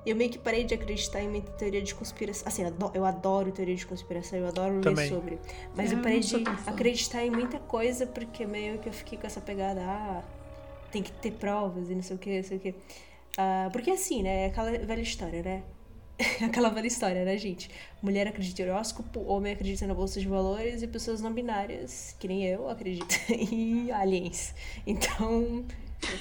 Eu meio que parei de acreditar em muita teoria de conspiração. Assim, eu ado- eu adoro teoria de conspiração, eu adoro Também. ler sobre. Mas Eu eu parei de acreditar em muita coisa porque meio que eu fiquei com essa pegada. Ah, tem que ter provas e não sei o que, não sei o que. Ah, porque assim, né? é Aquela velha história, né? Aquela velha história, né, gente? Mulher acredita em horóscopo, homem acredita na bolsa de valores e pessoas não binárias, que nem eu, acreditam em aliens. Então,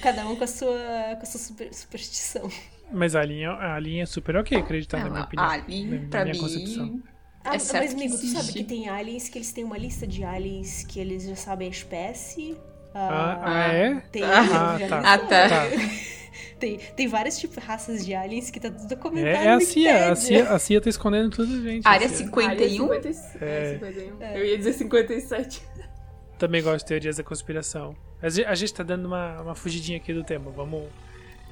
cada um com a sua, com a sua super- superstição. Mas a linha, a linha é super ok acreditar na minha opinião. ali, na pra minha concepção. mim. Ah, É certo mas, amigo, tu sabe que tem aliens que eles têm uma lista de aliens que eles já sabem a espécie. Ah, ah, é? Tem, Ah, já tá. Ah, tá. Tá. Tem, tem vários tipos de raças de aliens que tá tudo documentado É, é a CIA, a. CIA. A CIA tá escondendo tudo, gente. a Área CIA. 51? Área 50 É. é, 51. Eu ia dizer 57. Também gosto de teorias da conspiração. A gente, a gente tá dando uma, uma fugidinha aqui do tema. Vamos.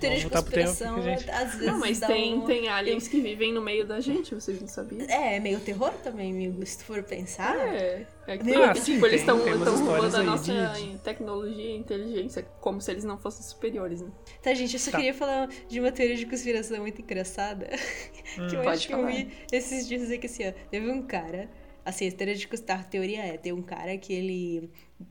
Teoria de Vamos voltar pro tema, conspiração, porque, gente- às vezes Não, mas tem, um- tem aliens que vivem no meio da gente, vocês não sabiam? É, é meio terror também, amigo, se tu for pensar. É, é que, ah, tipo, sim, eles estão roubando a nossa de- tecnologia e inteligência, como se eles não fossem superiores, né? Tá, gente, eu só Tá. queria falar de uma teoria de conspiração muito engraçada. que eu Pode acho que eu vi esses dias dizer que assim, ó, teve um cara. Assim, a teoria de. A teoria é, tem um cara que ele.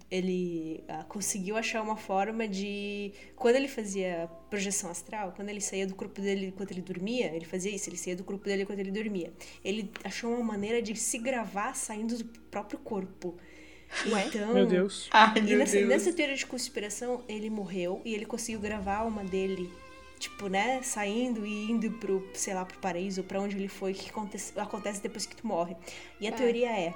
Ele ah, conseguiu achar uma forma de. Quando ele fazia projeção astral, quando ele saía do corpo dele enquanto ele dormia, ele fazia isso, ele saía do corpo dele enquanto ele dormia. Ele achou uma maneira de se gravar saindo do próprio corpo. Então, Meu Deus. Ai, e meu nessa, Deus. nessa teoria de conspiração, ele morreu e ele conseguiu gravar a alma dele, tipo, né, saindo e indo pro, sei lá, pro paraíso, pra onde ele foi, que acontece, acontece depois que tu morre. E a É. teoria é,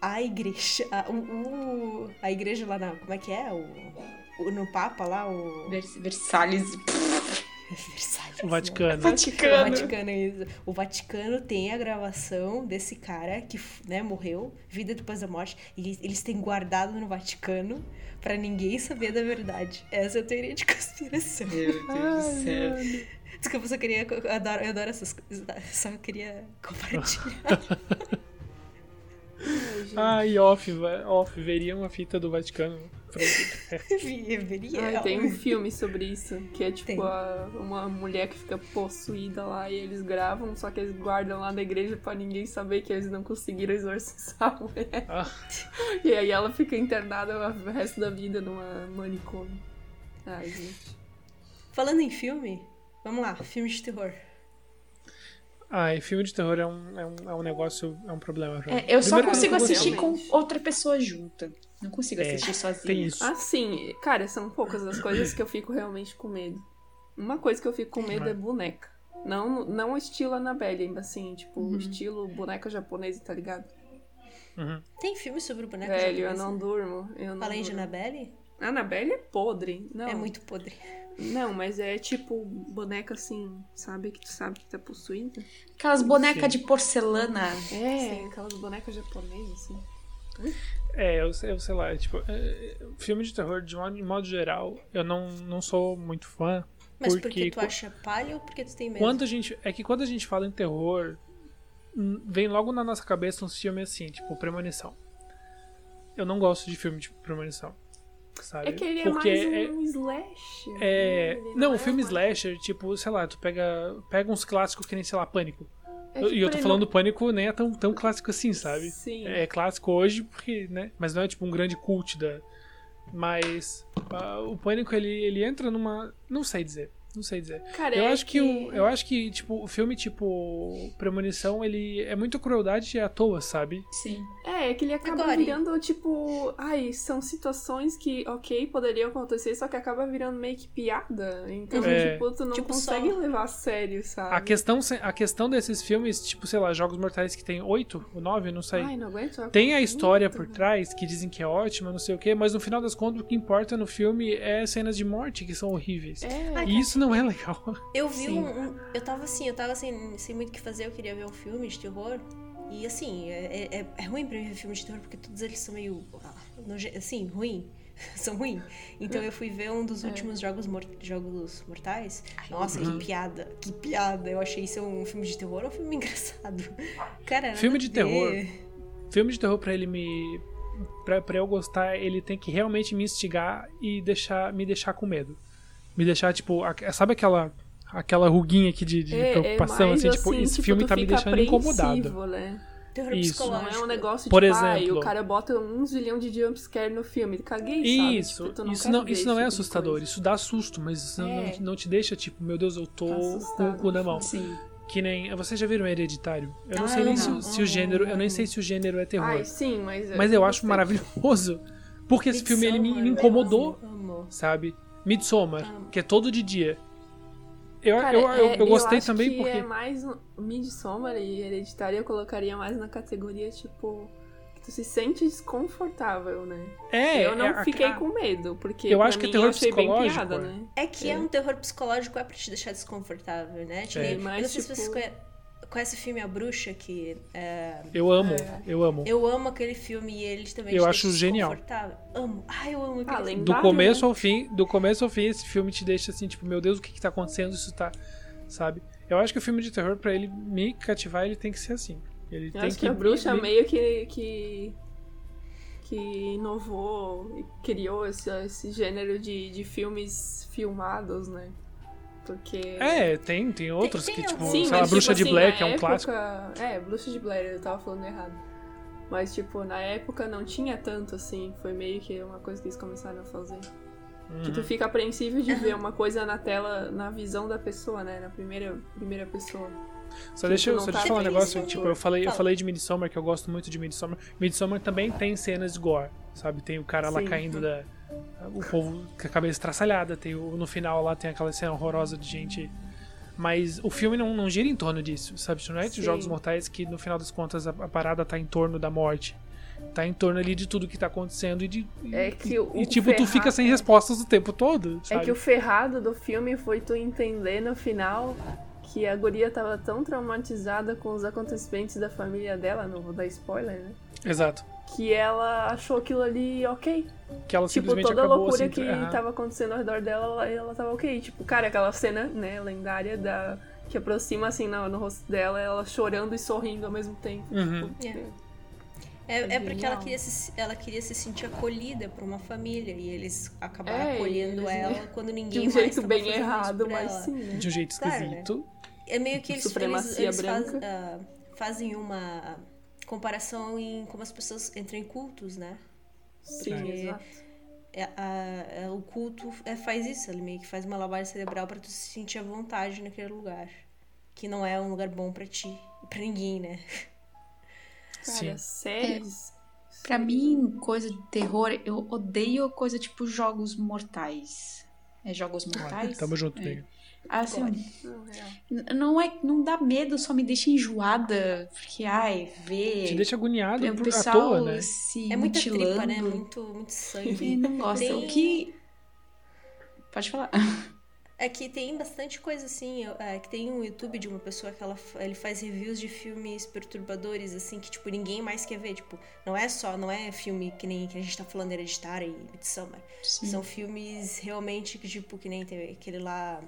a igreja, a, o, o- a igreja lá na, como é que é? O, o- no Papa lá, o... Vers- Versalhes. Versalhes, O não. Vaticano. O Vaticano. Vaticano, isso. O Vaticano tem a gravação desse cara que né, morreu, vida depois da morte, e eles têm guardado no Vaticano pra ninguém saber da verdade. Essa é a teoria de conspiração. Meu Deus do céu. Desculpa, eu só queria. Eu adoro, eu adoro essas coisas. tá? Só queria compartilhar. Ai, off, va- off, veria uma fita do Vaticano. Veria. Ai, tem um filme sobre isso, que é tipo a- uma mulher que fica possuída lá e eles gravam, só que eles guardam lá na igreja pra ninguém saber que eles não conseguiram exorcizar a mulher. Ah. E aí ela fica internada o resto da vida numa manicômio. Ai, gente. Falando em filme, vamos lá, filme de terror. Ai, filme de terror é um, é um, é um negócio, é um problema. É, eu só Primeiro que consigo eu assistir realmente. com outra pessoa junta. Não consigo É, assistir. Tem isso. Assim, cara, são poucas as coisas que eu fico realmente com medo. Uma coisa que eu fico com medo é boneca. Não, não o estilo Annabelle, assim, tipo, Uhum. o estilo boneca japonesa, tá ligado? Uhum. Tem filme sobre o boneco Velho, eu não durmo. Eu não Além de durmo. Annabelle? Annabelle é podre. Não. É muito podre. Não, mas é tipo boneca assim, sabe? Que tu sabe que tá possuída. Aquelas bonecas Sim. de porcelana. É, aquelas bonecas japonesas, assim. É, eu, sei- eu sei lá, tipo, é, é, filme de terror, de modo, de modo geral, eu não, não sou muito fã. Mas porque porque tu acha palha ou porque tu tem medo? Quando a gente. É que quando a gente fala em terror, vem logo na nossa cabeça uns filmes assim, tipo, Premonição. Eu não gosto de filme de Premonição. Sabe? É que ele é Porque mais é- um slasher. É, né? Não, o é filme slasher, tipo, sei lá, tu pega, pega uns clássicos que nem, sei lá, Pânico. É, e tipo, eu tô ele falando não- Pânico nem é tão, tão clássico assim, sabe? Sim. É clássico hoje porque, né? Mas não é tipo um grande cult da. Mas ah, o Pânico ele, ele entra numa. Não sei dizer. Não sei dizer. Cara, Eu é acho que, o, eu acho que tipo o filme tipo Premonição ele é muito crueldade à toa, sabe? Sim. É, é que ele acaba Agora, virando, tipo... Ai, são situações que, ok, poderiam acontecer, só que acaba virando meio que piada. Então, É. tipo, tu não Tipo, consegue só- levar a sério, sabe? A questão a questão desses filmes, tipo, sei lá, Jogos Mortais que tem oito ou nove, não sei. Ai, não aguento. Tem a história Muito. por trás que dizem que é ótima, não sei o quê, mas no final das contas o que importa no filme é cenas de morte que são horríveis. É, E isso não é legal. Eu vi Sim. um, um- Eu tava assim, eu tava sem, sem muito o que fazer, eu queria ver um filme de terror. E assim, é, é, é ruim pra mim ver filme de terror porque todos eles são meio. ah, assim, ruim. são ruim. Então eu fui ver um dos últimos jogos, mor- jogos mortais. Nossa, Uhum. que piada, que piada. Eu achei isso um filme de terror ou um filme engraçado? Cara, Filme de ver. terror. Filme de terror pra ele me. Pra, pra eu gostar, ele tem que realmente me instigar e deixar, me deixar com medo. Me deixar, tipo, a- sabe aquela. Aquela ruguinha aqui de, de é, preocupação, é mais assim, tipo, esse tipo, filme tá me deixando incomodado. Né? Terror Isso. Não psicológico. é um negócio Por tipo, ai, exemplo- o cara bota um zilhão de jumpscare no filme. Caguei, sabe? Isso, Tipo, não isso não, isso não é tipo de assustador, coisa. isso dá susto, mas isso não, É. não te deixa, tipo, meu Deus, eu tô com o cu na mão. Sim. Que nem. Vocês já viram Hereditário? Eu não Ah, sei eu nem não. se, se o gênero. Eu nem sei se o gênero é terror. Ai, sim, mas... mas eu acho maravilhoso. Porque esse filme ele me, me incomodou, eu sabe? Midsommar, Amo. que é todo de dia. Eu, Cara, eu, eu, é, eu gostei acho também que porque. é mais um- Midsommar e Hereditário eu colocaria mais na categoria, tipo... Que tu se sente desconfortável, né? É, eu não é fiquei a- com medo, porque Eu pra acho que é terror psicológico, piada, é. né? É que é. É. um terror psicológico, é pra te deixar desconfortável, né? Que É. Mas, eu não sei se tipo- vocês conhe- conhecem o filme A Bruxa, que é, Eu amo, eu amo. Eu amo aquele filme e ele também Eu te acho deixa genial. Amo. Ai, eu amo aquele Ah, filme. Do começo né? ao fim, do começo ao fim, esse filme te deixa assim, tipo, meu Deus, o que que tá acontecendo? Isso tá. Sabe? Eu acho que o filme de terror, pra ele me cativar, ele tem que ser assim. Ele Eu tem acho que, a me- bruxa me- meio que, que, que inovou e criou esse, esse gênero de, de filmes filmados, né? Porque. É, tem, tem outros tem que, tipo. Sim, sei lá, Bruxa tipo de assim, que é um época- clássico. É, Bruxa de Blair, eu tava falando errado. Mas, tipo, na época não tinha tanto assim. Foi meio que uma coisa que eles começaram a fazer. Que tu Uhum. fica apreensivo de ver uma coisa na tela, na visão da pessoa, né? Na primeira, primeira pessoa. Só deixa eu, só tá deixa eu falar um negócio, tipo, eu falei, eu falei de Midsommar, que eu gosto muito de Midsommar. Midsommar também tem cenas de gore, sabe? Tem o cara lá Sim. caindo da... O povo com a cabeça estraçalhada, tem o, no final lá tem aquela cena horrorosa de gente... Mas o filme não, não gira em torno disso, sabe? Não é de. Jogos Mortais que, no final das contas, a, a parada tá em torno da morte. Tá em torno ali de tudo que tá acontecendo e de... É que o, E, tipo, tu fica ferrado- sem respostas o tempo todo, É sabe? que o ferrado do filme foi tu entender no final que a guria tava tão traumatizada com os acontecimentos da família dela, não vou dar spoiler, né? Exato. Que ela achou aquilo ali ok. Que ela Tipo, toda a loucura assim... que aham. tava acontecendo ao redor dela, ela, ela tava ok. Tipo, cara, aquela cena, né, lendária da. Que aproxima assim no, no rosto dela, ela chorando e sorrindo ao mesmo tempo. Uhum. Tipo, É, é porque ela queria, se, ela queria se sentir acolhida por uma família e eles acabaram É, acolhendo eles- ela quando De ninguém um mais jeito bem errado, mas ela. sim, né? De um jeito Claro, né? esquisito. É meio que eles, eles, eles faz- ah, fazem uma comparação em como as pessoas entram em cultos, né? Sim, Porque- exato. É, a- é, o culto é, faz isso, ele meio que faz uma lavagem cerebral pra tu se sentir à vontade naquele lugar. Que não é um lugar bom pra ti, e pra ninguém, né? Cara, Sim. séries. Pra mim, coisa de terror, eu odeio coisa tipo jogos mortais. É Jogos Mortais. Tamo junto, É. Assim, Não, é, não dá medo, só me deixa enjoada, porque ai, ver Te deixa agoniado é, o por- à pessoal toa, né? se É muita mutilando. tripa, né? Muito, muito E sangue. não gosta. Tem- O que Pode falar. É que tem bastante coisa assim, é, que tem um YouTube de uma pessoa que ela, ele faz reviews de filmes perturbadores, assim, que, tipo, ninguém mais quer ver. Tipo, não é só, não é filme que nem que a gente tá falando Hereditário e Midsommar. Sim. São filmes realmente que, tipo, que nem teve aquele lá.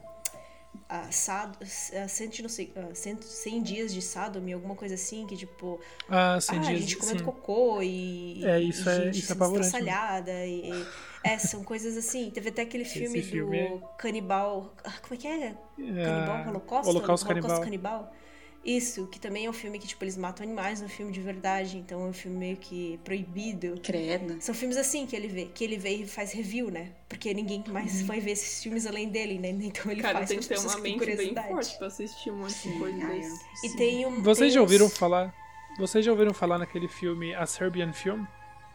A Sado, a cento, e não sei, a cento, 100 dias de Sodom, alguma coisa assim, que tipo, Ah, sim, ah, a dias, gente comendo cocô e. É, isso e é- gente isso é apavorante, estraçalhada E, e- é, são coisas assim. Teve até aquele filme, filme é- do canibal. ah, Como é que é? Canibal Ah, Holocausto? Holocausto Canibal. Canibal. Isso, que também é um filme que, tipo, eles matam animais no filme de verdade, então é um filme meio que proibido. Credo. São filmes assim que ele vê, que ele vê e faz review, né? Porque ninguém mais vai ver esses filmes além dele, né? Então ele Cara, faz tem que ter uma mente bem forte pra assistir um monte de coisa Ah, desse. eu- E sim. tem um. Vocês tem já ouviram uns- falar? Vocês já ouviram falar naquele filme A Serbian Film?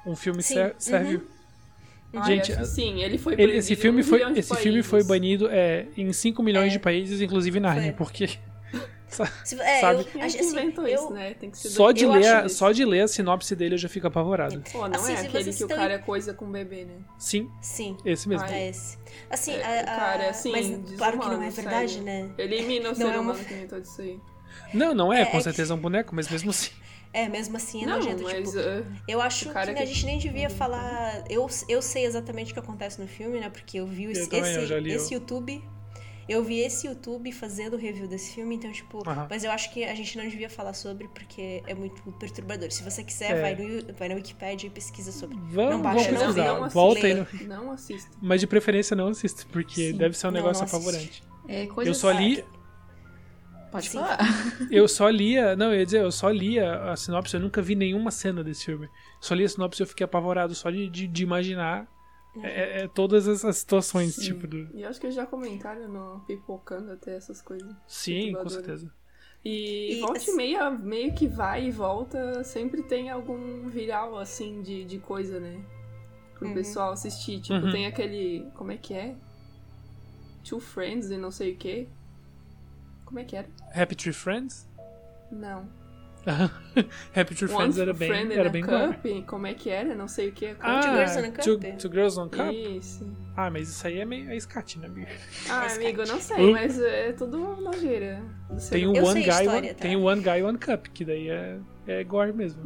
Um filme sé- uhum. sérvio? Ah, Gente, que sim, ele foi Ele- esse filme foi, esse filme foi países. banido é, em 5 milhões É. de países, inclusive Nárnia, Foi. porque é, sabe? eu, é acho- que assim, inventou eu- isso, né? Tem que ser só de, ler, a, só de ler a sinopse dele eu já fico apavorado. Pô, não Assim, é aquele que o cara é coisa com bebê, né? Sim, Sim. esse mesmo. Ai, É esse. Assim, É, a- a- cara, assim, mas claro que não é verdade, sério. né? Elimina o Não ser é uma- humano que inventou disso aí. Não, não é, É, com é que- certeza é um boneco, mas mesmo assim. É, mesmo assim é não, nojento. mas Tipo, uh, eu acho o cara que, a que- gente nem devia falar. Eu, eu sei exatamente o que acontece no filme, né? Porque eu vi esse, também, eu esse, li esse YouTube. Eu vi esse YouTube fazendo o review desse filme, então, tipo. Aham. Mas eu acho que a gente não devia falar sobre porque é muito perturbador. Se você quiser, É. vai, no, vai na Wikipedia e pesquisa sobre. Vamos, Não baixa, vamos não, não Volta aí no... não assista. Mas de preferência não assista, porque Sim. deve ser um negócio apavorante. É coisa Eu só li, Pode Sim. falar. eu só lia, não, eu ia dizer, eu só lia a sinopse, eu nunca vi nenhuma cena desse filme. Só li a sinopse e eu fiquei apavorado só de, de, de imaginar é, é, todas essas situações, Sim. tipo do... E acho que já comentaram no Pipocando até essas coisas. Sim, com Perturbador. certeza. E, E, volta assim- e meia, meio que vai e volta, sempre tem algum viral, assim, de, de coisa, né? Pro Uhum. pessoal assistir. Tipo, Uhum. tem aquele. Como é que é? Two Friends e não sei o quê. Como é que era? Happy Tree Friends? Não. Happy Tree Friends era bem, Friend era bem. Cup, como é que era? Não sei o que. Ah, Two Girls and a Two, Cup? Two Girls on Cup? Isso. Ah, mas isso aí é meio é scat, né, amigo? Ah, Mas, amigo, não sei, Hum? mas é tudo nojeira. Tem o One Guy, história, one, tá? tem o One Guy, One Cup, que daí é, é gore mesmo.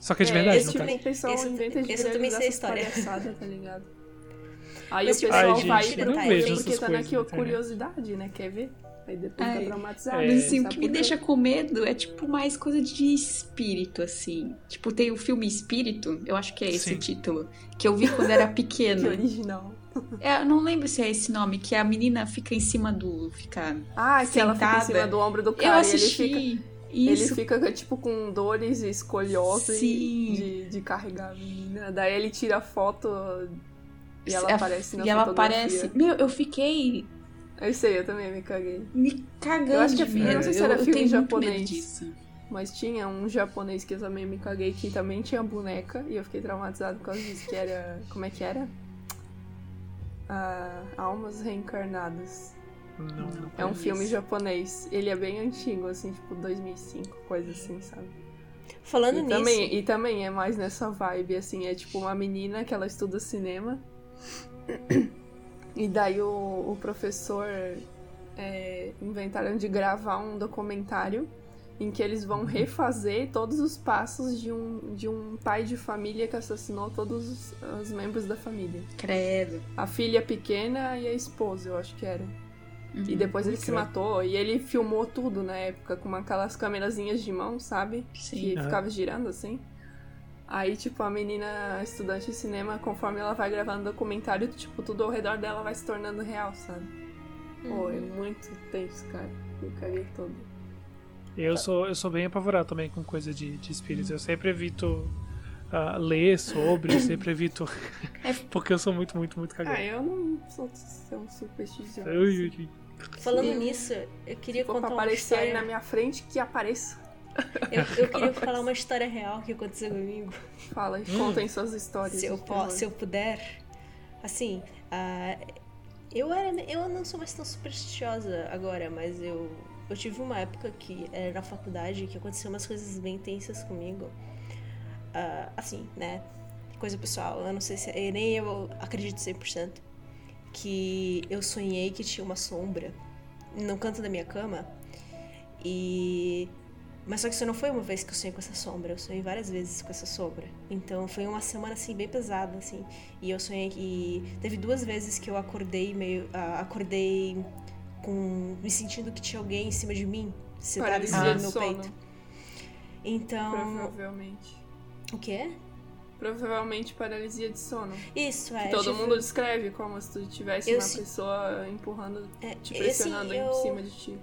Só que é de É, verdade, esse no tipo caso. de pessoal Esse- inventa de esse também sei a história. palhaçadas, tá ligado? Aí Mas, o tipo, pessoal Ai, gente, vai eu pro não filme vejo porque tá na curiosidade, né? Quer ver? Aí depois Ai, tá traumatizado. É. Mas assim, o que me deixa com medo é tipo mais coisa de espírito, assim. Tipo, tem o filme Espírito, eu acho que é esse Sim. o título, que eu vi quando era Que pequena. original. É, eu não lembro se é esse nome, que a menina fica em cima do. fica. Ah, que ela fica em Sentada. cima do ombro do eu cara assisti. e ele fica. Isso. Ele fica, tipo, com dores e escoliose Sim. de, de carregar a menina. Daí ele tira a foto e ela A- aparece na E ela aparece. Meu, eu fiquei Eu sei, eu também me caguei. me cagando. Eu acho que é eu não sei se era eu, filme medo japonês. Mas tinha um japonês que eu também me caguei, que também tinha boneca, e eu fiquei traumatizado por causa disso, que era. Como é que era? Ah, Almas Reencarnadas. Não, não É um filme japonês. Ele é bem antigo, assim, tipo 2005, coisa assim, sabe? Falando E nisso. também, e também é mais nessa vibe, assim, é tipo uma menina que ela estuda cinema. E daí o, o professor é, inventaram de gravar um documentário em que eles vão refazer todos os passos de um, de um pai de família que assassinou todos os, os membros da família. Credo. A filha pequena e a esposa, eu acho que era. Uhum. E depois ele se credo. matou. E ele filmou tudo na época, com aquelas câmerazinhas de mão, sabe? Sim. Que Ah. ficava girando assim. Aí, tipo, a menina estudante de cinema, conforme ela vai gravando o documentário, tipo, tudo ao redor dela vai se tornando real, sabe? Pô, é muito tenso, cara. Me caguei todo. Eu sou, eu sou bem apavorado também com coisa de, de espíritos. Eu sempre evito ah, ler sobre, eu sempre evito. É. porque eu sou muito, muito, muito cagado. Ah, eu não sou tão supersticioso. Ui. Falando nisso, eu queria Se for pra contar uma aparecer aí na minha frente, que apareça. Eu, eu queria falar uma história real que aconteceu comigo. Fala, Hum. contem suas histórias. Se eu, de po- terror. se eu puder. Assim, ah, Eu era. Eu não sou mais tão supersticiosa agora, mas eu. Eu tive uma época que era na faculdade que aconteceu umas coisas bem intensas comigo. Ah, assim, né? Coisa pessoal, eu não sei se. Nem eu acredito 100%. Que eu sonhei que tinha uma sombra no canto da minha cama. E. Mas só que isso não foi uma vez que eu sonhei com essa sombra, eu sonhei várias vezes com essa sombra. Então foi uma semana assim bem pesada assim. E eu sonhei que teve duas vezes que eu acordei meio uh, acordei com me sentindo que tinha alguém em cima de mim, sentado em do meu sono. peito. Então, Provavelmente. o quê? Provavelmente paralisia de sono. Isso é. Que todo tive- mundo descreve como se tu tivesse Eu uma se- pessoa empurrando, É, te pressionando assim, em eu- cima de ti.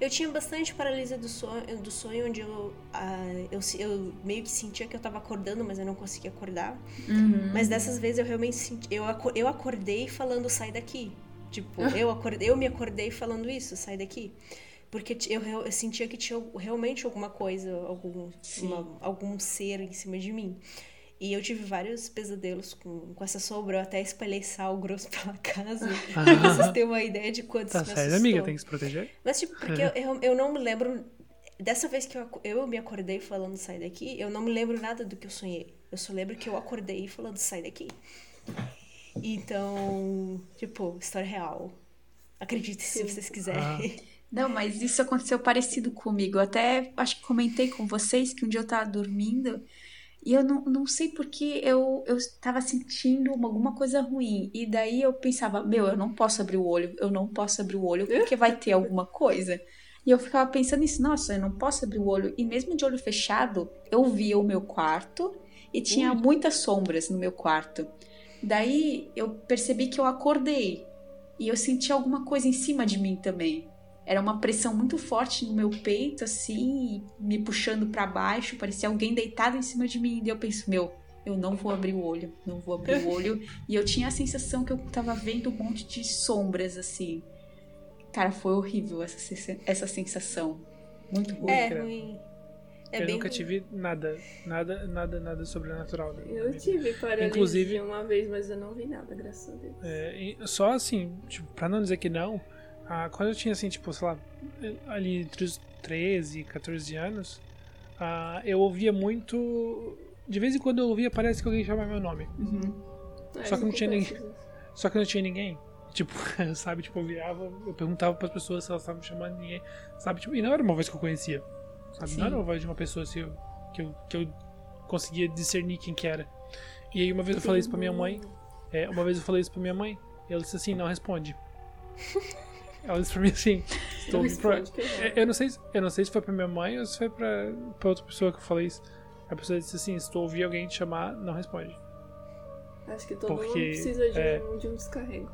Eu tinha bastante paralisia do sonho, do sonho onde eu, ah, eu, eu meio que sentia que eu tava acordando, mas eu não conseguia acordar. Uhum. Mas dessas vezes eu realmente senti. Eu, eu acordei falando sai daqui. Tipo, eu, acordei, eu me acordei falando isso, sai daqui. Porque eu, eu sentia que tinha realmente alguma coisa, algum, uma- algum ser em cima de mim. E eu tive vários pesadelos com, com essa sombra. Eu até espalhei sal grosso pela casa. pra vocês terem uma ideia de quanto Tá isso me assustou. amiga, tem que se proteger. Mas, tipo, porque eu, eu, eu não me lembro. Dessa vez que eu, eu me acordei falando sai daqui, eu não me lembro nada do que eu sonhei. Eu só lembro que eu acordei falando sai daqui. Então, tipo, história real. Acredite se vocês quiserem. Não, mas isso aconteceu parecido comigo. Eu até acho que comentei com vocês que um dia eu tava dormindo e eu não, não sei porque eu, eu tava sentindo uma- alguma coisa ruim. E daí eu pensava, meu, eu não posso abrir o olho, eu não posso abrir o olho porque vai ter alguma coisa. E eu ficava pensando nisso, nossa, eu não posso abrir o olho. E mesmo de olho fechado, eu via o meu quarto e tinha muitas sombras no meu quarto. Daí eu percebi que eu acordei e eu senti alguma coisa em cima de mim também. Era uma pressão muito forte no meu peito, assim, me puxando pra baixo, parecia alguém deitado em cima de mim. E eu penso, meu, eu não vou abrir o olho, não vou abrir o olho. e eu tinha a sensação que eu tava vendo um monte de sombras, assim. Cara, foi horrível essa, essa sensação. Muito ruim. É ruim. É eu nunca ruim. tive nada, nada, nada, nada sobrenatural. Eu tive paralisia Inclusive- uma vez, mas eu não vi nada, graças a Deus. É, só assim, tipo, pra não dizer que não, ah, quando eu tinha assim, tipo, sei lá, ali entre os 13 e 14 anos, ah, eu ouvia muito. De vez em quando eu ouvia, parece que alguém chamava meu nome. Uhum. É, Só que não tinha ninguém. Só que não tinha ninguém. Tipo, sabe, tipo, eu virava, eu perguntava pras pessoas se elas estavam me chamando ninguém. Sabe, tipo, e não era uma voz que eu conhecia. Sabe? Sim. Não era uma voz de uma pessoa assim, que, eu, que eu conseguia discernir quem que era. E aí uma vez eu falei isso pra minha mãe. É, uma vez eu falei isso pra minha mãe. E ela disse assim, não responde. ela disse pra mim assim, estou pra-. É, eu não sei, se- eu não sei se foi pra minha mãe ou se foi pra, pra outra pessoa que eu falei isso. A pessoa disse assim, se tu ouvir alguém te chamar, não responde. Acho que todo mundo Porque, precisa de, é. um, de um descarrego.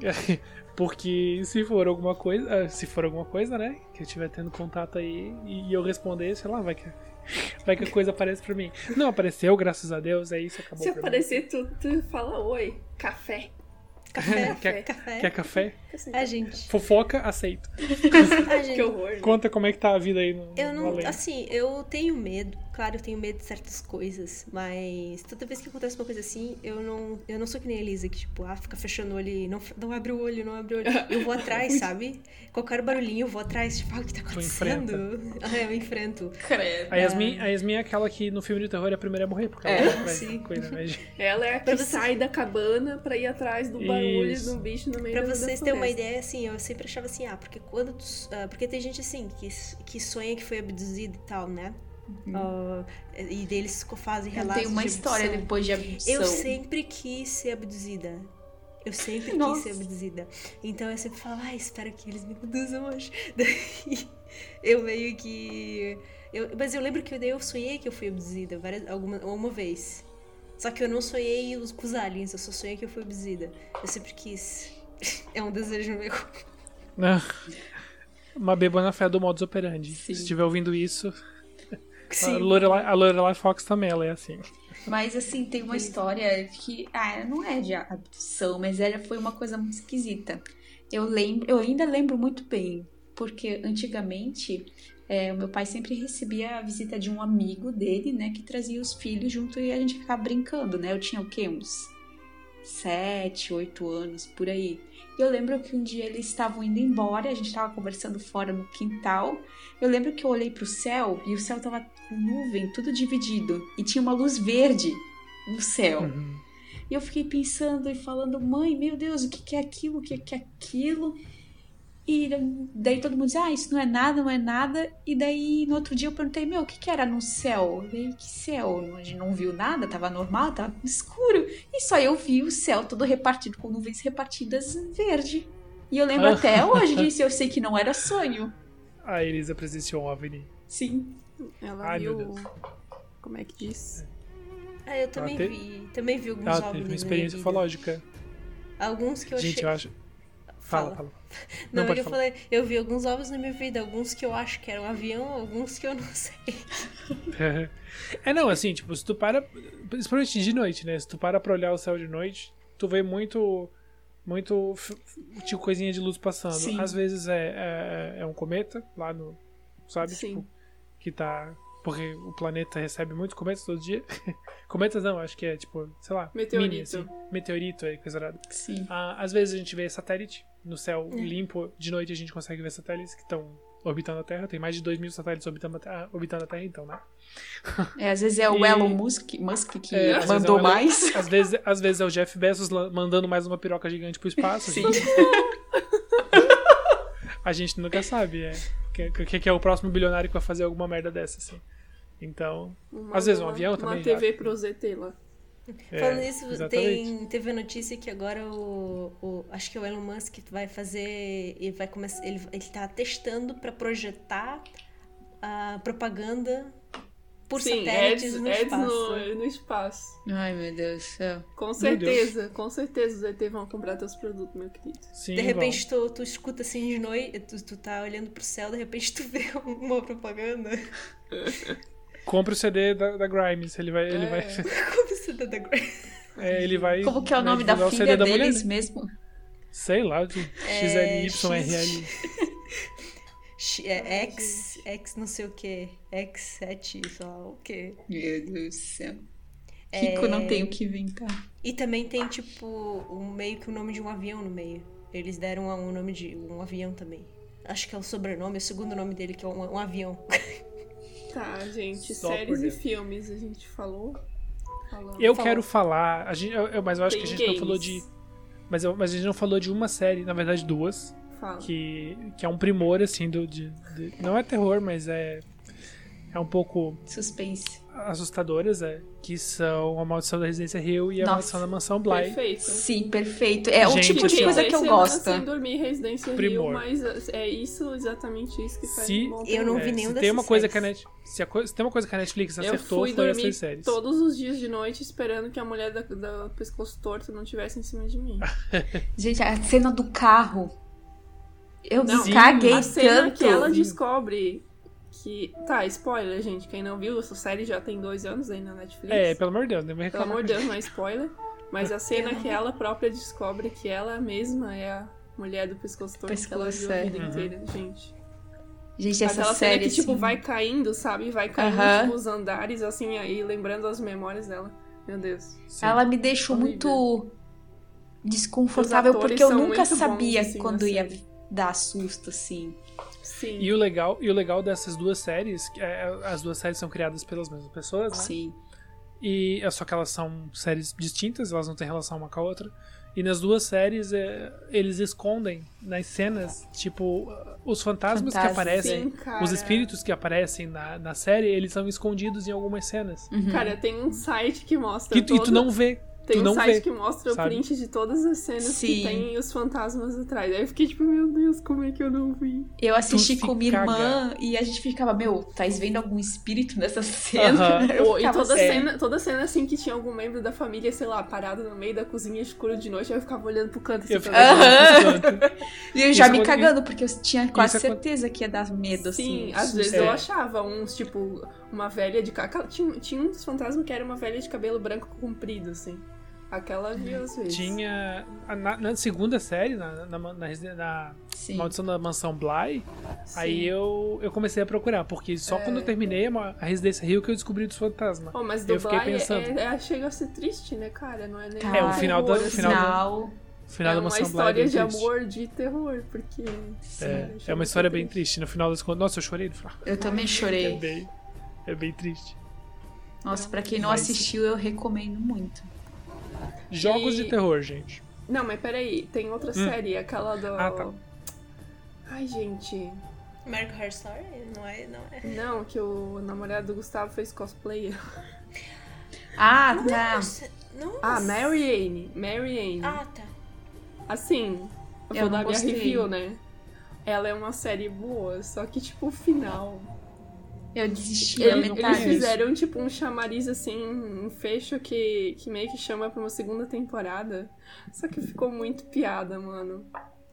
Porque se for alguma coisa, ah, se for alguma coisa, né, que eu estiver tendo contato aí e eu responder, sei lá, vai que vai que a coisa aparece pra mim. Não apareceu, graças a Deus, é isso, acabou Se aparecer, tu, tu fala oi, café. Café, Quer- café. Quer café? A gente. Fofoca, aceito. Que horror. Conta como é que tá a vida aí no, Eu no não. além. Assim, eu tenho medo. Claro, eu tenho medo de certas coisas. Mas toda vez que acontece uma coisa assim, eu não. Eu não sou que nem a Elisa, que, tipo, ah, fica fechando o olho e não, não abre o olho, não abre o olho. Eu vou atrás, sabe? Qualquer barulhinho, eu vou atrás, tipo, ah, o que tá acontecendo? Ah, eu enfrento. Credo. A Yasmin, a Yasmin é aquela que no filme de terror é a primeira a morrer, porque ela É, vai atrás sim. coisa, né? Ela é a que Pra você- sai da cabana pra ir atrás do barulho Isso. do bicho no meio Pra da, da vocês terem uma ideia, assim, eu sempre achava assim, ah, porque quando. tu- ah, porque tem gente assim, que, que sonha que foi abduzido e tal, né? Ah, e deles fazem Eu relatos. tenho uma de história depois de abdução. Eu sempre quis ser abduzida. Eu sempre quis Nossa. ser abduzida. Então eu sempre falo, ah, espero que eles me abduzam hoje. Daí eu meio que. Eu, mas eu lembro que daí eu sonhei que eu fui abduzida várias, alguma, uma vez. Só que eu não sonhei os, com os aliens, eu só sonhei que eu fui abduzida. Eu sempre quis. É um desejo meu. Não. Uma beba na fé do modus operandi. Sim. Se estiver ouvindo isso, a Sim. Lorelai, a Lorelai Fox também, ela é assim. Mas assim, tem uma história que. Ah, não é de abdução, mas ela foi uma coisa muito esquisita. Eu lembro, eu ainda lembro muito bem, porque antigamente é, o meu pai sempre recebia a visita de um amigo dele, né, que trazia os filhos junto e a gente ficava brincando, né? Eu tinha o quê? Uns sete, oito anos, por aí. Eu lembro que um dia eles estavam indo embora, a gente estava conversando fora no quintal. Eu lembro que eu olhei pro céu e o céu tava com nuvem, tudo dividido. E tinha uma luz verde no céu. Uhum. E eu fiquei pensando e falando, mãe, meu Deus, o que, que é aquilo? O que, que é aquilo? E daí todo mundo diz, ah, isso não é nada, não é nada. E daí no outro dia eu perguntei, meu, o que, que era no céu? Eu falei, que céu? A gente não viu nada, tava normal, tava escuro. E só eu vi o céu todo repartido, com nuvens repartidas verde. E eu lembro até hoje disso, eu sei que não era sonho. A Elisa presenciou um OVNI. Sim. Ela Ai, viu. Como é que diz? Ah, eu também Ela vi. Também vi alguns Ela OVNIs teve uma experiência ufológica. Alguns que eu Gente, achei... eu acho. Fala, Fala. Não, pode eu falar. falei, eu vi alguns ovos na minha vida, alguns que eu acho que eram avião, alguns que eu não sei. É, não, assim, tipo, se tu para. Principalmente de noite, né? Se tu para pra olhar o céu de noite, tu vê muito. Muito. Tipo, coisinha de luz passando. Sim. Às vezes é, é, é um cometa lá no. Sabe? Sim. Tipo, que tá. Porque o planeta recebe muitos cometas todo dia. cometas não, acho que é tipo, sei lá. Meteorito. Mini, assim. Meteorito, é coisa errada. Sim. Ah, às vezes a gente vê satélite no céu É. limpo. De noite a gente consegue ver satélites que estão orbitando a Terra. Tem mais de 2 mil satélites orbitando a Terra, orbitando a terra então, né? É, às vezes é o E- Elon Musk, Musk que É, vezes mandou é o Elon- mais. Às vezes, às vezes é o Jeff Bezos mandando mais uma piroca gigante pro espaço. Sim. A gente, a gente nunca sabe, é. Que, que, que é o próximo bilionário que vai fazer alguma merda dessa, assim. Então, Uma- Às vezes um uma- avião Uma também, TV já. pro ZT lá. é, Falando nisso, exatamente. tem, teve a notícia que agora o, o- Acho que o Elon Musk vai fazer. Ele vai começar. Ele, ele tá testando pra projetar a propaganda por Sim, satélites ads, no ads espaço. no, no espaço. Ai, meu Deus do céu. Com certeza, com certeza os ZT vão comprar teus produtos, meu querido. Sim, De repente tu, tu escuta assim de noite, tu, tu tá olhando pro céu, de repente tu vê uma propaganda. Compre o CD da, da Grimes, ele vai. Ele vai, Como você tá da Grey? é, ele vai Como que é o vai nome da o filha CD mulher, deles né? mesmo? Sei lá, de XLYRL. X- É X, X não sei o que, X7, sei lá o que. Meu Deus do céu. Rico não tem o que inventar. E também tem, tipo, um, meio que o nome de um avião no meio. Eles deram um nome de um avião também. Acho que é o sobrenome, o segundo nome dele, que é um, um avião. Tá, gente, Só séries e filmes a gente falou. Falamos. Eu Falou. quero falar, a gente, eu- eu- mas eu acho Tem que a gente não falou games. de. Mas, eu- mas a gente não falou de uma série, na verdade duas, Fala. que, que é um primor, assim, do, de, de- Não é terror, mas é. É um pouco Suspense. Assustadoras, é. Que são A Maldição da Residência Hill e A Nossa. Maldição da Mansão Bly. Perfeito. Sim, perfeito. É o Gente, tipo de assim, coisa que eu gosto. sem dormir Residência Primor. Hill, mas é isso, exatamente isso que faz Se- um bom Eu não terror. vi É, nenhum se dessas tem uma coisa séries. que a Net, se, a se tem uma coisa que a Netflix Eu acertou fui foi essas séries. todos os dias de noite esperando que a mulher da, da pescoço torto não tivesse em cima de mim. Gente, a cena do carro. Eu Não, caguei a cena tanto. que ela descobre que. Tá, spoiler, gente. Quem não viu, essa série já tem dois anos aí na Netflix. É, pelo amor de Deus, não me Pelo reclamar. amor de Deus, não é spoiler. Mas a cena que ela própria descobre que ela mesma é a mulher do pescoço torto que ela viu a é. vida Uhum. inteira, gente. Gente, essa Aquela série. cena que, tipo, assim, vai caindo, sabe? Vai caindo, Aham. tipo, os andares, assim, aí lembrando as memórias dela. Meu Deus. Sim. Ela me deixou Horrível. muito desconfortável porque eu nunca muito bons, sabia assim, quando ia série. dar susto, assim. Sim. E o legal, e o legal dessas duas séries, que é, as duas séries são criadas pelas mesmas pessoas, né? Sim. E é só que elas são séries distintas, elas não têm relação uma com a outra. E nas duas séries é, eles escondem nas cenas, tipo, os fantasmas que Fantasmas, aparecem, Sim, os espíritos que aparecem na, na série, eles são escondidos em algumas cenas. Uhum. Cara, tem um site que mostra. Que, e tu todo- não vê. Tem tu um site vê. que mostra sabe? o print de todas as cenas Sim. que tem os fantasmas atrás. Aí eu fiquei tipo, meu Deus, como é que eu não vi? Eu assisti Tu com minha irmã e a gente ficava, meu, tá vendo algum espírito nessa cena? Eu Ou- e toda assim, cena, toda cena assim que tinha algum membro da família, sei lá, parado no meio da cozinha escuro de noite, aí eu ficava olhando pro canto assim, Eu ficava. Aham. nesse canto. E eu já Isso me cagando, porque eu tinha quase é certeza que ia dar medo, assim. Sim, às vezes É. eu achava uns, tipo, uma velha de. Tinha, tinha um dos fantasmas que era uma velha de cabelo branco comprido, assim. Aquela vezes. Tinha. Na, na segunda série, na, na, na, na Maldição da Mansão Bly, Sim. aí eu, eu comecei a procurar, porque só é... quando eu terminei a, a Residência Rio que eu descobri dos fantasmas. Oh, mas do eu fiquei Bly pensando. É, é, chega a ser triste, né, cara? Não é nem. é, o final da. O final, final... final é da Mansão Bly. É uma história é de triste. amor, de terror, porque. é, é uma história bem triste. No final das contas. Nossa, eu chorei. Eu também chorei. É bem, é bem triste. Nossa, pra quem não assistiu, eu recomendo muito. Jogos e... de terror, gente. Não, mas peraí, tem outra hum. série, aquela do. Ah, tá. Ai, gente. American Horror Story? Não é, não é. Não, que o namorado do Gustavo fez cosplay. Ah, tá. Nossa, nossa. Ah, Mary Anne. Mary Anne. Ah, tá. Assim, eu, eu vou dar minha review, né? Ela é uma série boa, só que, tipo, o final eu desisti Ele, Eles fizeram, tipo, um chamariz, assim, um fecho que, que meio que chama pra uma segunda temporada. Só que ficou muito piada, mano.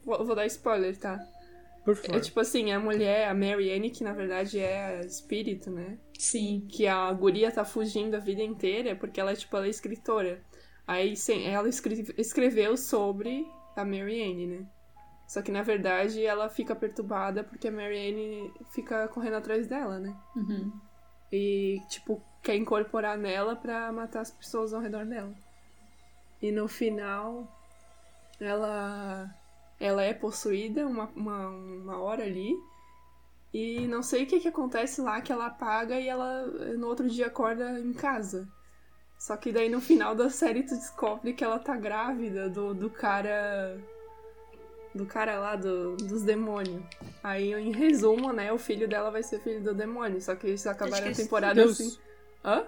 Vou, vou dar spoiler, tá? Por favor. É tipo assim, a mulher, a Mary Anne, que na verdade é espírito, né? Sim. Que a guria tá fugindo a vida inteira porque ela, tipo, ela é escritora. Aí sim, ela escreveu sobre a Mary Anne, né? Só que na verdade ela fica perturbada porque a Marianne fica correndo atrás dela, né? Uhum. E, tipo, quer incorporar nela pra matar as pessoas ao redor dela. E no final, ela ela é possuída uma, uma, uma hora ali. E não sei o que, que acontece lá, que ela apaga e ela no outro dia acorda em casa. Só que daí no final da série tu descobre que ela tá grávida do, do cara do cara lá do, dos demônios. Aí, em resumo, né, o filho dela vai ser filho do demônio. Só que eles acabaram a temporada Deus. assim. Hã?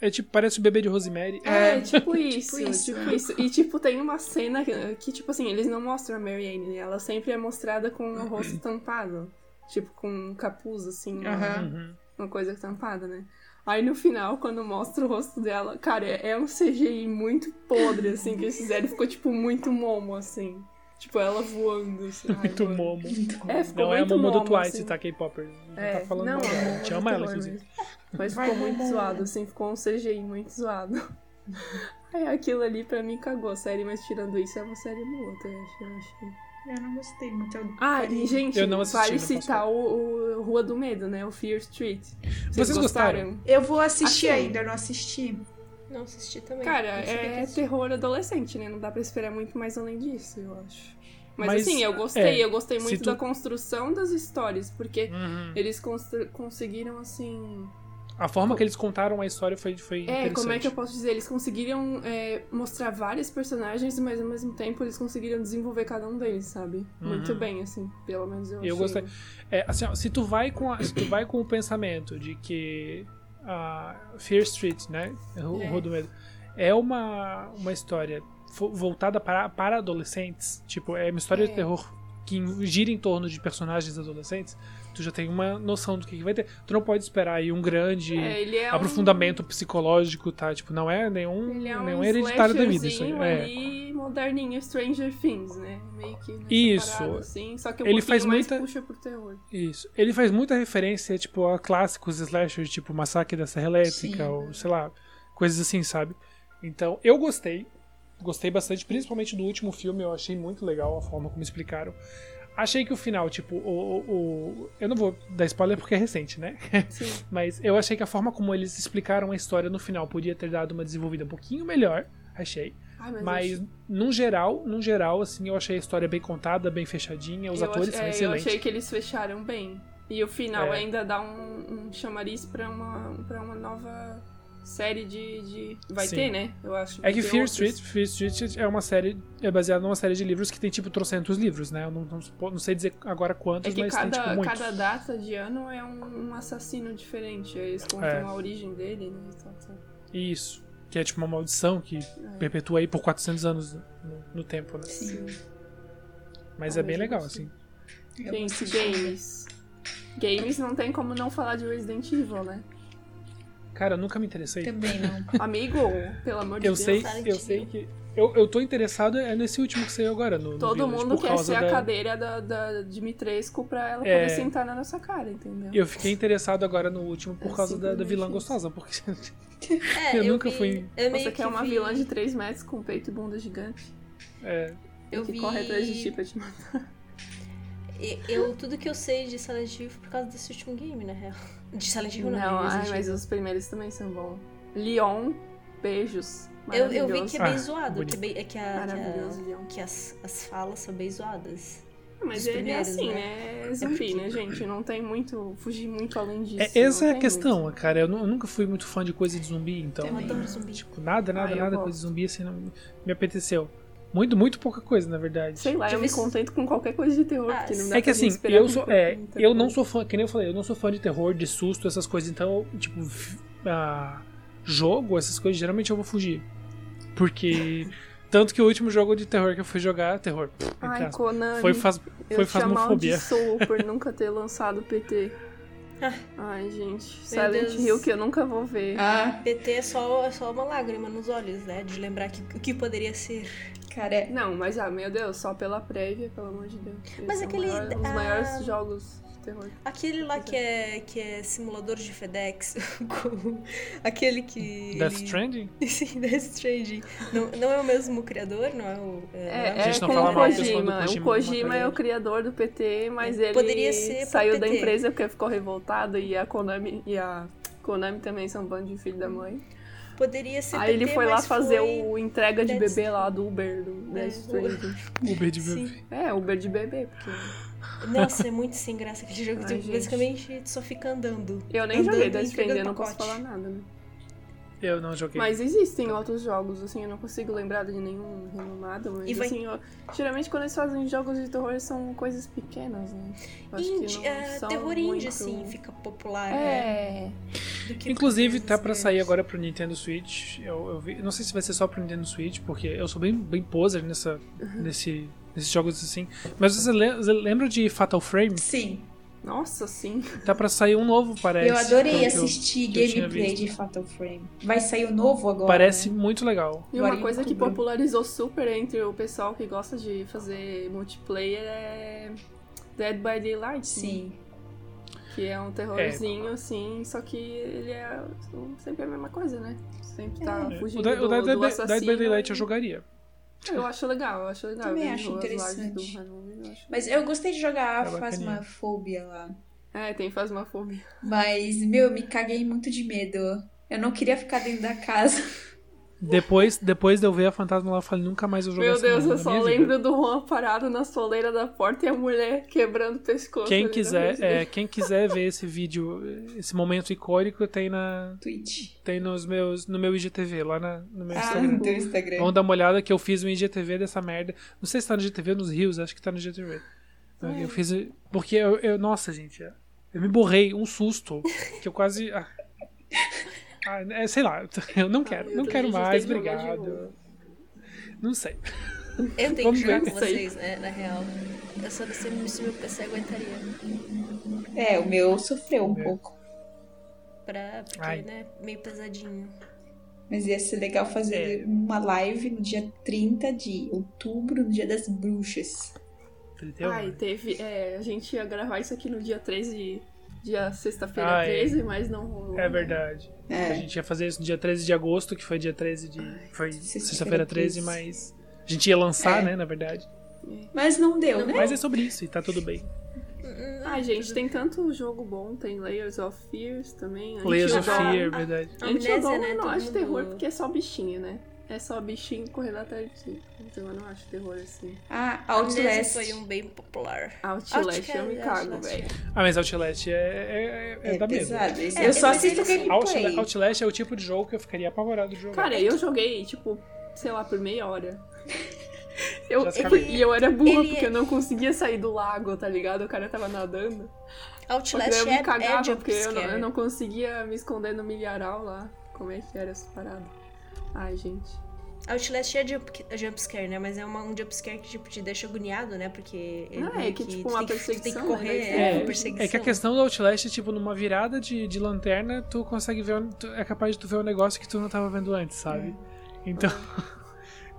É tipo, parece o bebê de Rosemary. É, é tipo isso, tipo isso. Tipo isso. E tipo, tem uma cena que, que, tipo assim, eles não mostram a Mary Anne, né? Ela sempre é mostrada com o rosto tampado. Tipo, com um capuz, assim, uma, uhum. uma coisa tampada, né? Aí no final, quando mostra o rosto dela, cara, é, é um CGI muito podre, assim, que eles fizeram. Ficou, tipo, muito momo, assim. Tipo, ela voando. Assim. Muito Ai, momo. É, ficou não muito é a Momo do Twice, assim. tá, K-Popper? Não é, tá falando não, mal. É, Te ama ela, inclusive. Mas ficou muito zoado, assim, ficou um CGI muito zoado. Aí aquilo ali pra mim cagou a série, mas tirando isso é uma série boa, tá? eu achei. Eu não gostei muito. Eu ah, e gente, eu não assisti, vale não citar o, o, Rua do Medo, né? O Fear Street. Vocês, Vocês gostaram? Eu vou assistir assim, ainda, eu não assisti. Não assisti também. Cara, é terror adolescente, né? Não dá pra esperar muito mais além disso, eu acho. Mas, Mas, assim, eu gostei, é, eu gostei muito tu... da construção das histórias, porque uhum. eles conseguiram, assim. A forma que eles contaram a história foi, foi É, como é que eu posso dizer? Eles conseguiram é, mostrar vários personagens, mas ao mesmo tempo eles conseguiram desenvolver cada um deles, sabe? Uhum. Muito bem, assim, pelo menos eu Eu achei. gostei. É, assim, ó, se tu vai com a, se tu vai com o pensamento de que a Fear Street, né, o é. Rua do Medo, é uma, uma história voltada para, para adolescentes, tipo, é uma história é. de terror que gira em torno de personagens adolescentes, tu já tem uma noção do que, que vai ter. Tu não pode esperar aí um grande é, é aprofundamento um... psicológico, tá? Tipo, não é nenhum, ele é um nenhum hereditário da vida. Isso é. ali, moderninho Stranger Things, né? Meio que isso. Parada, assim, só que um ele faz muita puxa pro terror. Isso. Ele faz muita referência, tipo, a clássicos slashers, tipo Massacre da Serra Elétrica, Sim. ou sei lá, coisas assim, sabe? Então, eu gostei. Gostei bastante, principalmente do último filme, eu achei muito legal a forma como explicaram. Achei que o final, tipo, o, o, eu não vou dar spoiler porque é recente, né? Sim. Mas eu achei que a forma como eles explicaram a história no final podia ter dado uma desenvolvida um pouquinho melhor, achei. Ai, mas, mas acho... num geral, num geral, assim, eu achei a história bem contada, bem fechadinha, os eu atores ach... são é, excelentes. Eu achei que eles fecharam bem. E o final É. ainda dá um, um chamariz pra uma, pra uma nova série de. de... Vai Sim. ter, né? Eu acho. É vai que ter Fear. Street, Fear Street é uma série, é baseada numa série de livros que tem tipo trocentos livros, né? Eu não, não, não sei dizer agora quantos, É que mas cada, tem tipo muitos. cada data de ano é um, um assassino diferente. Aí eles contam É. a origem dele, né? e tal. Isso. Que é tipo uma maldição que É. perpetua aí por 400 anos no, no tempo, né? Sim. Mas Ah, é bem legal, assim. Eu Gente, games. Games não tem como não falar de Resident Evil, né? Cara, eu nunca me interessei. Também não. Amigo, pelo amor de Eu Deus. sei, eu sei que Eu, eu tô interessado é nesse último que saiu agora. No, no Todo Village, mundo por quer ser da- a cadeira da, da Dimitrescu pra ela É. poder sentar na nossa cara, entendeu? Eu fiquei interessado agora no último por É causa da, da vilã simplesmente gostosa, porque É, Eu nunca vi- fui- Eu Você que quer uma vi- vilã de 3 metros com peito e bunda gigante é, Eu que vi... corre atrás de ti pra te matar. Eu, tudo que eu sei de Silent Hill foi por causa desse último game, na real. De Silent Hill não, Não, de ai, Resident mas os primeiros também são bons. Leon, beijos. Eu, eu vi que é bem Ah, zoado, bonito. que, é bem- é que, a, que, a- que as, as falas são bem zoadas. Mas Os ele primeiros, é assim, né? né? É zumbi, né, gente? Não tem muito. Fugir muito além disso. É, essa não é a questão, muito. cara. Eu, nu- eu nunca fui muito fã de coisa de zumbi, então. Eu adoro zumbi. Tipo, nada, nada, Ah, nada, gosto. coisa de zumbi assim não me apeteceu. Muito, muito pouca coisa, na verdade. Sei lá, eu me contento com qualquer coisa de terror, Ah, porque não dá É que assim, eu sou, é, eu não coisa. sou fã, que nem eu falei, eu não sou fã de terror, de susto, essas coisas, então, tipo, ah, jogo, essas coisas, geralmente eu vou fugir. Porque, tanto que o último jogo de terror que eu fui jogar, terror, entre Ai, Konami. foi, faz, eu foi fasmofobia. amaldiçoo por nunca ter lançado PT. Ah. Ai, gente. Silent Deus. Hill que eu nunca vou ver. Ah, PT é só, é só uma lágrima nos olhos, né? De lembrar que, o que poderia ser. Cara, Não, mas ah, meu Deus, só pela prévia, pelo amor de Deus. Mas é aquele- maior- um dos ah, maiores jogos de terror. Aquele lá que é, que é simulador de FedEx. aquele que. Death ele- Stranding? Sim, Death Stranding. Não, não é o mesmo criador, não é o. É, A gente é não como fala o mal, Kojima. O Kojima é o criador do PT, mas ele Poderia ser saiu da empresa porque ficou revoltado e a Konami e a Konami também são bando de filho da mãe. Poderia ser Aí ele PT, foi lá fazer foi- o entrega de bebê lá do Uber, do Death É, Stranding. Uber de Sim. bebê. É, Uber de bebê, porque Nossa, é muito sem graça aquele jogo. Ai, tipo, basicamente, tu só fica andando. eu nem Andando joguei Death Stranding, eu não posso falar nada, né? Eu não joguei. Mas existem outros jogos, assim, eu não consigo lembrar de nenhum renomado, mas E vai- assim, ó, geralmente quando eles fazem jogos de terror são coisas pequenas, né? Eu acho que Indie, não é, são terror indie, muito- assim, fica popular, né? É, que Inclusive, tá pra grandes. sair agora pro Nintendo Switch. Eu, eu vi, não sei se vai ser só pro Nintendo Switch, porque eu sou bem, bem poser nessa, Uhum. nesse, nesses jogos assim. Mas você le- você lembra de Fatal Frame? sim. nossa, sim. Tá pra sair um novo, parece. eu adorei assistir gameplay de Fatal Frame. Vai sair o novo agora. Parece né? muito legal. E uma coisa que popularizou super entre o pessoal que gosta de fazer multiplayer é Dead by Daylight. né? Que é um terrorzinho, assim, só que ele é sempre a mesma coisa, né? Sempre tá É. fugindo O Dead, do, o do assassino. Dead by Daylight eu jogaria. Eu acho legal, eu acho legal. Também Eu acho interessante. eu acho- Mas eu gostei de jogar É a. Fasmafobia lá. É, tem fasmafobia. Mas, meu, eu me caguei muito de medo. Eu não queria ficar dentro da casa. Depois, depois de eu ver a fantasma lá, eu falei, nunca mais eu jogar Meu Deus, eu só vida. lembro do Juan parado na soleira da porta e a mulher quebrando o pescoço. Quem quiser, é, quem quiser ver esse vídeo, esse momento icônico, tem na Twitch. tem nos meus no meu IGTV lá na, no meu Ah, Instagram. no teu Instagram. Vamos dar uma olhada que eu fiz um IGTV dessa merda. Não sei se tá no IGTV ou nos rios, acho que tá no IGTV. Eu fiz. Porque eu, eu- Nossa, gente. Eu me borrei, um susto. Que eu quase. Ah, Ah, é, sei lá, eu não quero, eu não quero mais, de obrigado. Não sei. Eu tenho que jogar ver com vocês, né? Na real. Eu só não sei se meu PC aguentaria. É, o meu sofreu um É. pouco. Pra, porque, Ai. né? Meio pesadinho. Mas ia ser legal fazer É. uma live no dia 30 de outubro, no dia das bruxas. Entendeu? Ai, teve. É, a gente ia gravar isso aqui no dia 13. Dia sexta-feira Ah, é. 13, mas não rolou. É verdade. A É. gente ia fazer isso no dia 13 de agosto, que foi dia 13 de. Foi sexta-feira sexta-feira 13, 13. mas. A gente ia lançar, É. né, na verdade. Mas não deu, né? Mas é sobre isso e tá tudo bem. Ai, gente, tem tanto jogo bom. Tem Layers of Fears também. A Layers of Fear, verdade. A gente né? não acho mundo- terror porque é só bichinho, né? É só bichinho correndo atrás de ti. Então eu não acho terror assim. Ah, Outlast. foi um bem popular. Outlast eu me cago, velho. Ah, mas Outlast é, é, é, É da pesado. esse. É, eu só assisto Outlast, gameplay. Outlast é o tipo de jogo que eu ficaria apavorado de jogar. Cara, eu joguei, tipo, sei lá, por meia hora. Eu, e eu era burra Ele- porque eu não conseguia sair do lago, tá ligado? O cara tava nadando. Outlast eu me é, é cagava, jump porque eu não, eu não conseguia me esconder no milharal lá. Como é que era essa parada? Ai, gente. Outlast é jump, é jump scare, né? Mas é uma, um jump scare que tipo, te deixa agoniado, né? Porque. Ah, é meio que, tipo, tu uma que- tu tem que perseguição, correr, né? é, É, perseguição. é que a questão do Outlast é tipo, numa virada de, de lanterna, tu consegue ver. tu- é capaz de tu ver um negócio que tu não tava vendo antes, sabe? Então.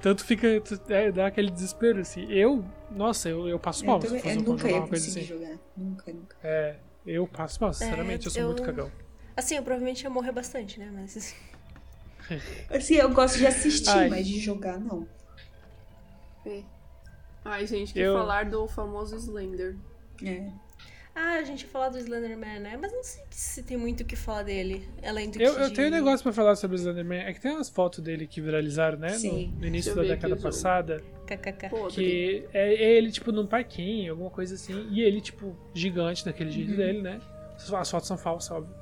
Tanto fica. É, dá aquele desespero, assim. Eu, nossa, eu, eu passo mal. Eu, se eu nunca jogar ia conseguir assim. jogar. Nunca, nunca. É, eu passo mal, sinceramente, eu sou eu- muito cagão. Assim, eu provavelmente ia morrer bastante, né? Mas. Assim, eu gosto de assistir, Ai. mas de jogar, não. É. Ai, gente, que Eu- falar do famoso Slender. É. Ah, a gente ia falar do Slenderman, né? Mas não sei se tem muito o que falar dele. Além do Eu, que. eu de- tenho um negócio pra falar sobre o Slenderman. É que tem umas fotos dele que viralizaram, né? No, Sim. no início Deixa eu da década passada. KKK. Que é, é ele, tipo, num parquinho, alguma coisa assim. E ele, tipo, gigante daquele jeito Uhum. dele, né? As fotos são falsas, óbvio.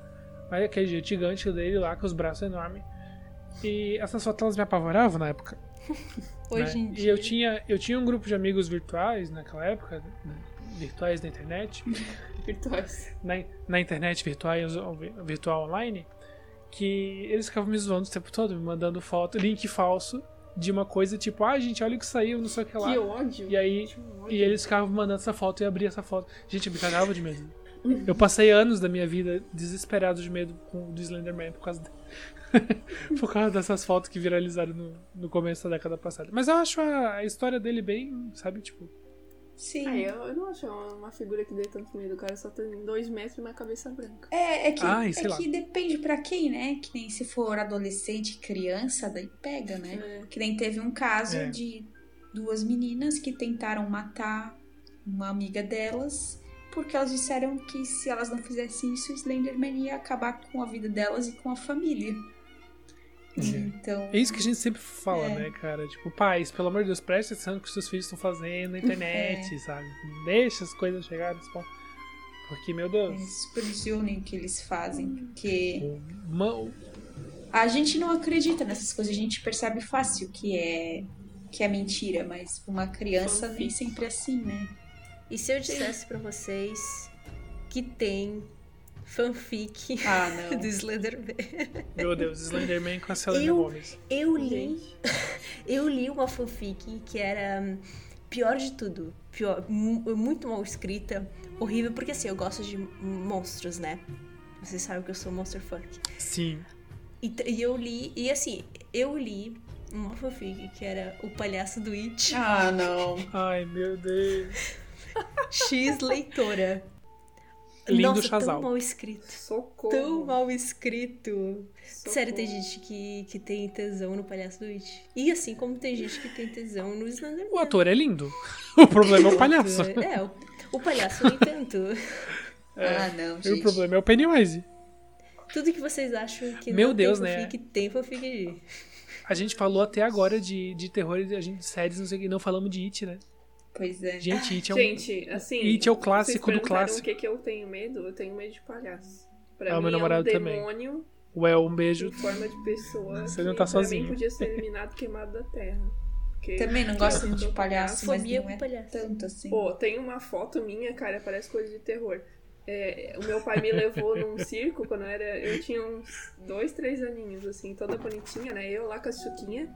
Mas é aquele jeito gigante dele lá, com os braços enormes. E essas fotos elas me apavoravam na época. Hoje né? em dia. E eu tinha, eu tinha um grupo de amigos virtuais naquela época, né? virtuais na internet, Virtuais. na, na internet virtual, virtual online, que eles ficavam me zoando o tempo todo, me mandando foto, link falso de uma coisa tipo, ah, gente, olha o que saiu, não sei o que lá. Que ódio. E aí, ódio. e eles ficavam mandando essa foto e abria essa foto. Gente, eu me cagava de medo. Eu passei anos da minha vida desesperado de medo com do Slenderman por causa, por causa dessas fotos que viralizaram no, no começo da década passada. Mas eu acho a, a história dele bem, sabe, tipo, Sim. Ah, eu, eu não acho uma figura que dê tanto medo. O cara só tem dois metros e uma cabeça branca. É, é que, Ai, é sei lá. que depende pra quem, né? Que nem se for adolescente, criança, daí pega, né? É. Que nem teve um caso É. de duas meninas que tentaram matar uma amiga delas porque elas disseram que se elas não fizessem isso, o Slenderman ia acabar com a vida delas e com a família. Então, É isso que a gente sempre fala, É. né, cara? Tipo, pais, pelo amor de Deus, preste atenção no que os seus filhos estão fazendo na internet, É. sabe? Deixa as coisas chegarem nesse ponto. Porque, meu Deus, eles supervisionem o que eles fazem, porque uma- a gente não acredita nessas coisas, a gente percebe fácil que é que é mentira, mas uma criança nem sempre é assim, né? E se eu dissesse pra vocês que tem fanfic Ah, não. do Slenderman? meu Deus, Slenderman com a Selena Eu- Gomez. Eu li, eu li uma fanfic que era hum, pior de tudo, pior, mu- muito mal escrita, horrível, porque assim, eu gosto de monstros, né? Vocês sabem que eu sou monster funk. Sim. E, e eu li, e assim, eu li uma fanfic que era o palhaço do It, Ah, não. Ai, meu Deus. X leitora. Lindo Nossa, Chazal. tão mal escrito. Socorro. Tão mal escrito. Socorro. Sério, tem gente que, que tem tesão no palhaço do It. E assim como tem gente que tem tesão no Slenderman. O ator é lindo. O problema é o palhaço. É, o, o palhaço nem tanto. Ah, não, E o gente. problema é o Pennywise. Tudo que vocês acham que Meu não Deus, tem né? fanfic, tem fanfic de... A gente falou até agora de, de terror e a gente de séries, não sei o que, não falamos de It, né? Pois é. Gente, It é um. Gente, assim. It é o clássico vocês do clássico. O que, que eu tenho medo? Eu tenho medo de palhaço. Pra Ah, mim meu namorado é um também. demônio Well, um beijo. em forma de pessoa. Você que não tá pra sozinho. mim podia ser eliminado, queimado da terra. Porque- Também não gosto de palhaço, mas Fobia não é palhaço. tanto assim. Pô, tem uma foto minha, cara, parece coisa de terror. É, o meu pai me levou num circo quando eu era. Eu tinha uns dois, três aninhos, assim, toda bonitinha, né? Eu lá com a chuquinha.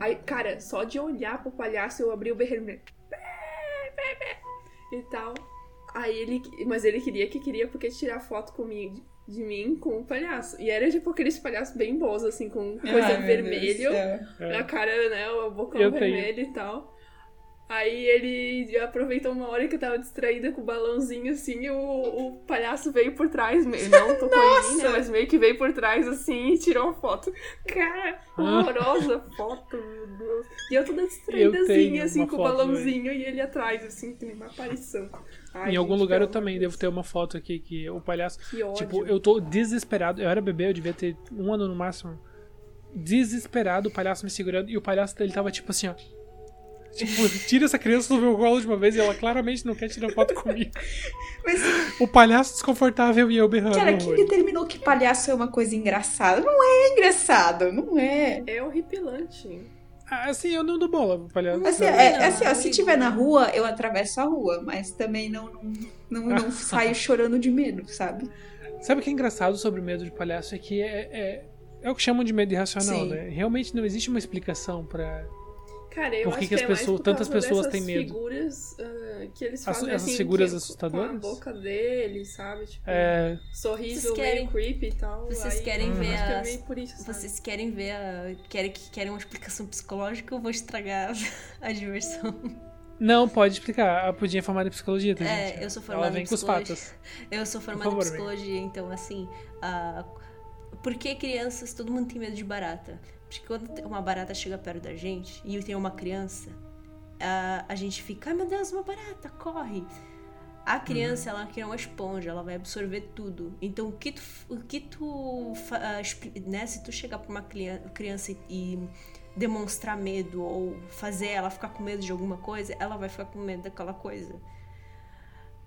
Aí, cara, só de olhar pro palhaço eu abri o né? e tal. Aí ele. Mas ele queria que queria porque tirar foto comigo. De mim com o palhaço. E era tipo aqueles palhaços bem bons, assim, com coisa Ai, vermelho do céu. É. na cara, né? O bocão Eu tenho. vermelho e tal. Aí ele aproveitou uma hora que eu tava distraída com o balãozinho, assim, e o, o palhaço veio por trás, meio, não tocou em mim, né? Mas meio que veio por trás, assim, e tirou uma foto. Cara, horrorosa foto, meu Deus. E eu toda distraídazinha, assim, com o balãozinho, e ele atrás, assim, tem uma aparição. Ai, em algum gente, lugar eu também amor devo de ter uma foto aqui que o palhaço. Deus, Que ódio. Tipo, eu tô desesperado. Eu era bebê, eu devia ter um ano no máximo. Desesperado, o palhaço me segurando. E o palhaço dele tava tipo assim, ó. Tipo, tira essa criança do meu colo de uma vez e ela claramente não quer tirar foto comigo. Mas, O palhaço desconfortável e eu berrando. cara, quem determinou que palhaço é uma coisa engraçada? Não é engraçado, não é. É horripilante. Ah, Assim, eu não dou bola pro palhaço. Assim, é, é assim, ó, se tiver na rua, eu atravesso a rua, mas também não, não, não, não saio chorando de medo, sabe? Sabe o que é engraçado sobre o medo de palhaço? É que é, é, é o que chamam de medo irracional, Sim. né? Realmente não existe uma explicação pra. Cara, eu Por que acho que as é mais pessoas- por tantas pessoas têm medo? figuras ah, que eles As- fazem essas assim, figuras que- assustadoras? Com a boca dele, sabe? Tipo, É, sorriso Vocês querem- meio creepy e tal. vocês aí querem ver que é isso, sabe? Vocês querem ver a. Querem, querem uma explicação psicológica ou vou estragar a diversão? Não, pode explicar. A Pudim é formada em psicologia, tá, É, gente? eu sou Ela formada em vem com os psicologia. patos. Eu sou formada favor, em psicologia, então assim. ah, por que crianças. Todo mundo tem medo de barata? Porque quando uma barata chega perto da gente e tem uma criança, ah, a gente fica, ai meu Deus, uma barata, corre! A criança, ela é uma esponja, ela vai absorver tudo. Então, o que tu, o que tu ah, né, se tu chegar pra uma criança e, demonstrar medo ou fazer ela ficar com medo de alguma coisa, ela vai ficar com medo daquela coisa.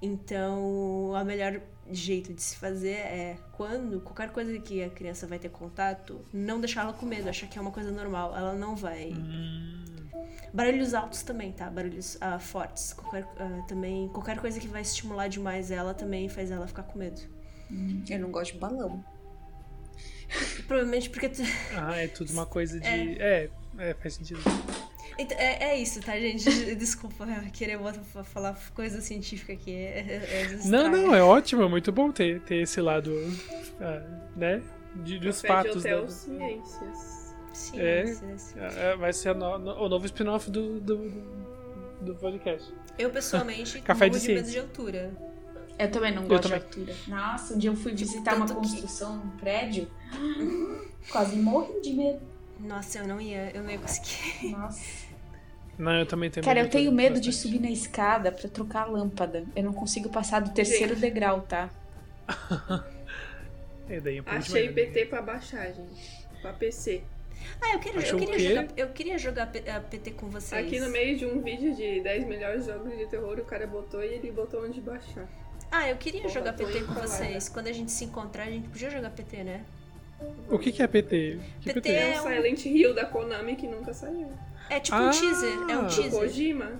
Então, o melhor jeito de se fazer é quando qualquer coisa que a criança vai ter contato, não deixar ela com medo, achar que é uma coisa normal. Ela não vai. Hum, Barulhos altos também, tá? Barulhos ah, fortes. Qualquer, ah, também, qualquer coisa que vai estimular demais ela também faz ela ficar com medo. Eu não gosto de balão. Provavelmente porque. tu- Ah, é tudo uma coisa de. É, é, faz sentido. Então, é, é isso, tá, gente? Desculpa querer falar coisa científica aqui. É, é, é Não, não, é ótimo, é muito bom ter, ter esse lado, ah, né? De, dos Café de patos. Hotel da- Ciências. Sim, É. sim, sim. É, vai ser no- no- o novo spin-off do, do, do podcast. Eu, pessoalmente, Café de de medo de altura. Eu também não gosto também. de altura. Nossa, um dia eu fui visitar uma tanto que- construção, um prédio. Quase morri de medo. Nossa, eu não ia, eu não ia conseguir. Nossa. Não, eu também tenho Cara, eu medo tenho de medo de subir na escada pra trocar a lâmpada. Eu não consigo passar do terceiro Gente. degrau, tá? É, daí é Achei? PT pra baixar, gente. Pra PC. Ah, eu queria, eu Achou queria jogar, eu queria jogar PT com vocês. Aqui no meio de um vídeo de 10 melhores jogos de terror, o cara botou e ele botou onde baixar. Ah, eu queria Porra, jogar tô PT com vocês. Quando a gente se encontrar, a gente podia jogar PT, né? O que, que é PT? Que PT É É um um- Silent Hill da Konami que nunca saiu. É tipo Ah, um teaser, é um Do teaser. Kojima.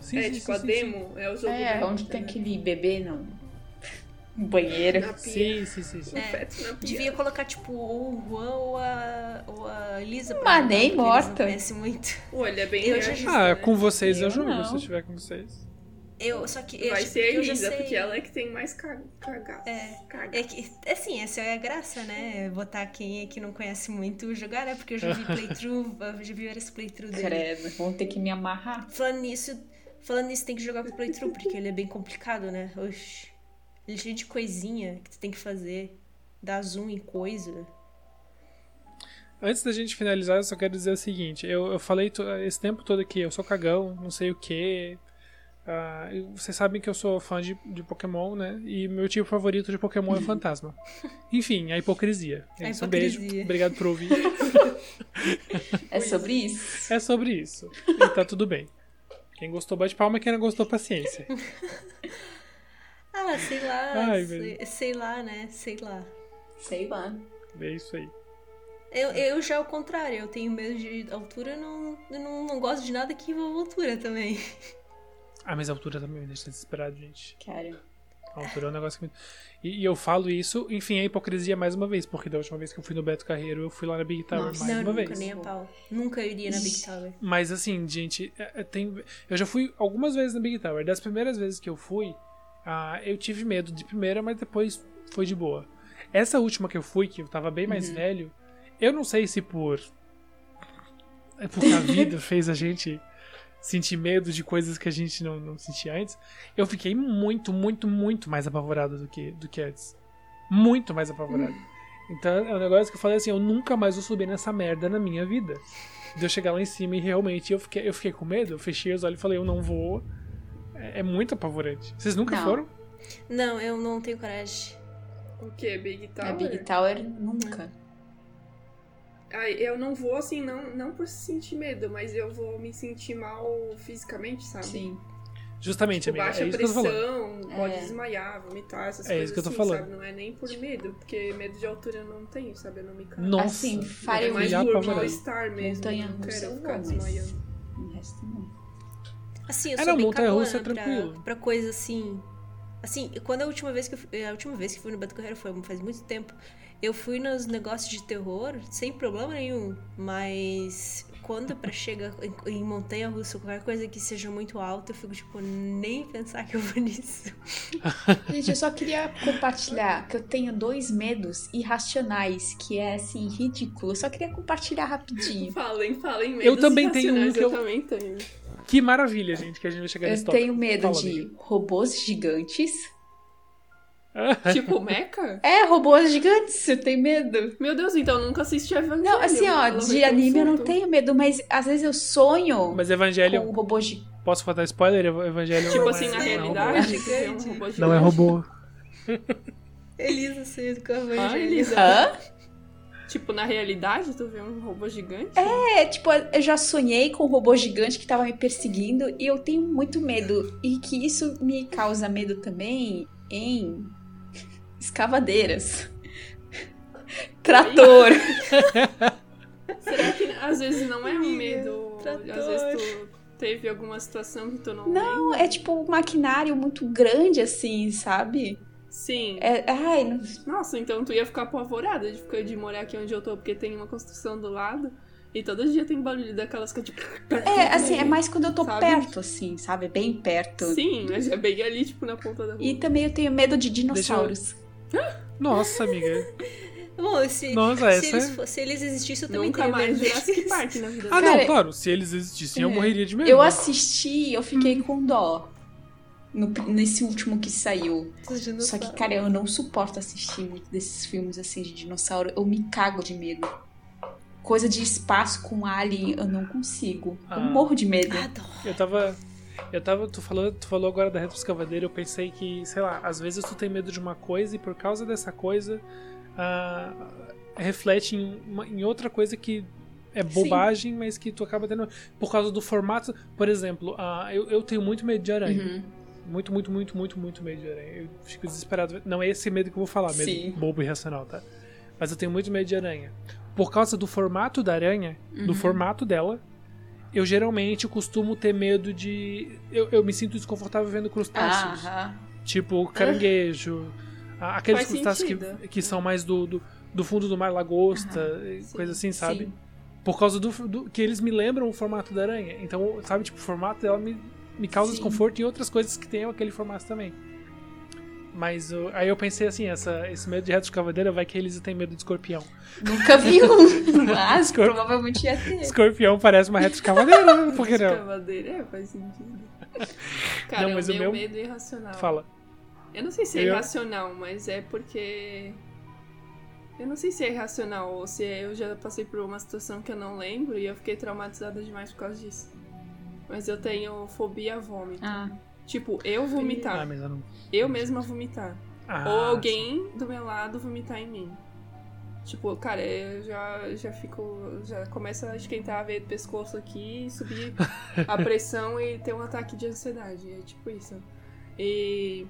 Sim, é sim, tipo sim, a sim, demo, é o jogo É, onde tem aquele bebê no banheiro. Sim, sim, sim. sim. É. Devia colocar, tipo, ou o Juan ou a, ou a Elisa. pra Mas nem morta. Não conhecem muito. Ele é bem Eu já Ah, né? com vocês eu Eu jogo, não. se eu estiver com vocês. Eu, só que. eu Vai ser a Elisa, porque ela é que tem mais ca- cagaço. É. Caga. É que, assim, essa é a graça, né? Botar quem é que não conhece muito jogar, né? Porque eu já vi playthrough, eu já vi vários playthrough dele. Credo, vão ter que me amarrar. Falando nisso, falando nisso, tem que jogar com o playthrough, porque ele é bem complicado, né? Oxi. Ele é cheio de coisinha que tu tem que fazer. Dar zoom em coisa. Antes da gente finalizar, eu só quero dizer o seguinte: eu, eu falei esse tempo todo aqui, eu sou cagão, não sei o que. Vocês sabem que eu sou fã de, de Pokémon, né? E meu tipo favorito de Pokémon é o fantasma. Enfim, a hipocrisia. É A isso, Um beijo, obrigado por ouvir. É sobre isso. É sobre isso. E tá tudo bem. Quem gostou, bate palma, quem não gostou, paciência. Ah, sei lá. Ai, sei, sei lá, né? Sei lá. Sei lá. É isso aí. Eu, eu já é o contrário, eu tenho medo de altura, eu não, eu não, não gosto de nada que envolva altura também. Ah, mas a altura também me deixa desesperado, gente. Cara. A altura é um negócio que me... e, e eu falo isso, enfim, a hipocrisia mais uma vez, porque da última vez que eu fui no Beto Carreiro, eu fui lá na Big Tower Nossa. mais não, uma nunca, vez. nem a pau. Nunca iria na Big Tower. Mas assim, gente, é- é, tem... eu já fui algumas vezes na Big Tower. Das primeiras vezes que eu fui, ah, eu tive medo de primeira, mas depois foi de boa. Essa última que eu fui, que eu tava bem mais velho, eu não sei se por. É porque a vida fez a gente sentir medo de coisas que a gente não, não sentia antes. Eu fiquei muito, muito, muito mais apavorado do que, do que antes. Muito mais apavorado. Então é um negócio que eu falei assim: eu nunca mais vou subir nessa merda na minha vida. De eu chegar lá em cima e realmente eu fiquei, eu fiquei com medo, eu fechei os olhos e falei: eu não vou. É, é muito apavorante. Vocês nunca Não. foram? Não, eu não tenho coragem. O que? Big Tower? A Big Tower nunca. Eu não vou assim, não, não por sentir medo, mas eu vou me sentir mal fisicamente, sabe? Sim. Justamente, Tipo, amiga. baixa É isso que eu tô falando. pressão, pode É. desmaiar, vomitar, essas É coisas isso que eu tô assim, falando. sabe? Não é nem por medo, porque medo de altura eu não tenho, sabe? Eu não me canso. Nossa. Assim, É mais por mal-estar mesmo, Montanha não russa quero ficar mas desmaiando. o resto não. Assim, eu Ah, sou não, bem montanha-russa cagona é pra, tranquilo. pra coisa assim. Assim, quando a última vez que eu fui, a última vez que fui no Beto Carreiro foi faz muito tempo. Eu fui nos negócios de terror sem problema nenhum, mas quando pra chegar em, em montanha russa, qualquer coisa que seja muito alta, eu fico tipo, nem pensar que eu vou nisso. Gente, eu só queria compartilhar que eu tenho dois medos irracionais, que é assim, ridículo. Eu só queria compartilhar rapidinho. Falem, falem medos Eu também tenho um que eu- também tenho. Que maravilha, gente, que a gente vai chegar nesse Eu tenho medo Fala, de amiga. robôs gigantes. Tipo, Mecha? É, robôs gigantes, eu tenho medo. Meu Deus, então eu nunca assisti Evangelho. Não, assim, ó, de um anime eu não tenho medo, mas às vezes eu sonho Mas com Evangelho, robôs gigantes. posso botar spoiler? Evangelho Tipo não assim, é, na não é realidade, robô. um robô Não é gigante. robô. Elisa saiu do Ah, Evangelho. Elisa. Hã? Tipo, na realidade, tu vê um robô gigante? É, tipo, eu já sonhei com um robô gigante que tava me perseguindo e eu tenho muito medo. E que isso me causa medo também em escavadeiras. Trator. Será que às vezes não é um medo? trator. Às vezes tu teve alguma situação que tu não Não, lembra? é tipo um maquinário muito grande assim, sabe? Sim. É, ai, não- Nossa, então tu ia ficar apavorada de, ficar, de morar aqui onde eu tô, porque tem uma construção do lado e todo dia tem barulho daquelas que tipo. é assim, é mais quando eu tô Sabe? perto, assim, sabe? Bem perto. Sim, mas é bem ali, tipo, na ponta da rua. E também eu tenho medo de dinossauros. Nossa, amiga. Bom, se, Nossa, se, essa eles, é- se eles existissem, eu também Nunca tenho mais medo Jurassic. Park na vida Ah, dela. não, Cara, claro. Se eles existissem, eu é. morreria de medo. Eu assisti, eu fiquei com dó. No- nesse último que saiu. Só que, cara, eu não suporto assistir muito desses filmes assim de dinossauro. Eu me cago de medo. Coisa de espaço com alien, eu não consigo. Eu Ah. morro de medo. Adoro. Eu tava. Eu tava. Tu falou, tu falou agora da retroescavadeira, eu pensei que, sei lá, às vezes tu tem medo de uma coisa e por causa dessa coisa ah, reflete em, uma- em outra coisa que é bobagem, mas que tu acaba tendo. Por causa do formato. Por exemplo, ah, eu, eu tenho muito medo de aranha. Uhum. Muito, muito, muito, muito, muito medo de aranha. Eu fico desesperado. Não é esse medo que eu vou falar, medo Sim. bobo e irracional, tá? Mas eu tenho muito medo de aranha. Por causa do formato da aranha, do Uhum. formato dela, eu geralmente costumo ter medo de. Eu, eu me sinto desconfortável vendo crustáceos. Aham. Tipo caranguejo. a- Aqueles Faz crustáceos que, sentido. que são mais do, do, do fundo do mar, lagosta, sim, coisa assim, sabe? sim. Por causa do, do- que eles me lembram o formato da aranha. Então, sabe, tipo, o formato dela me, me causa Sim. desconforto e outras coisas que tenham aquele formato também. Mas uh, aí eu pensei assim, essa, esse medo de reto de cavadeira vai que eles têm medo de escorpião. Nunca vi um. Mas Escor- provavelmente ia ter. Escorpião parece uma reto de cavadeira, por que não? Escavadeira, é, faz sentido. Cara, Não, mas o o meu medo irracional. Fala. Eu não sei se é Eu- irracional, mas é porque. Eu não sei se é irracional ou se é- eu já passei por uma situação que eu não lembro e eu fiquei traumatizada demais por causa disso. Mas eu tenho fobia a vômito. Ah, Tipo, eu vomitar. Ah, mas eu não. Eu mesma vomitar. Ah, ou alguém do meu lado vomitar em mim. Tipo, cara, eu já, já fico. Já começa a esquentar a veia do pescoço aqui, subir a pressão e ter um ataque de ansiedade. É tipo isso. E.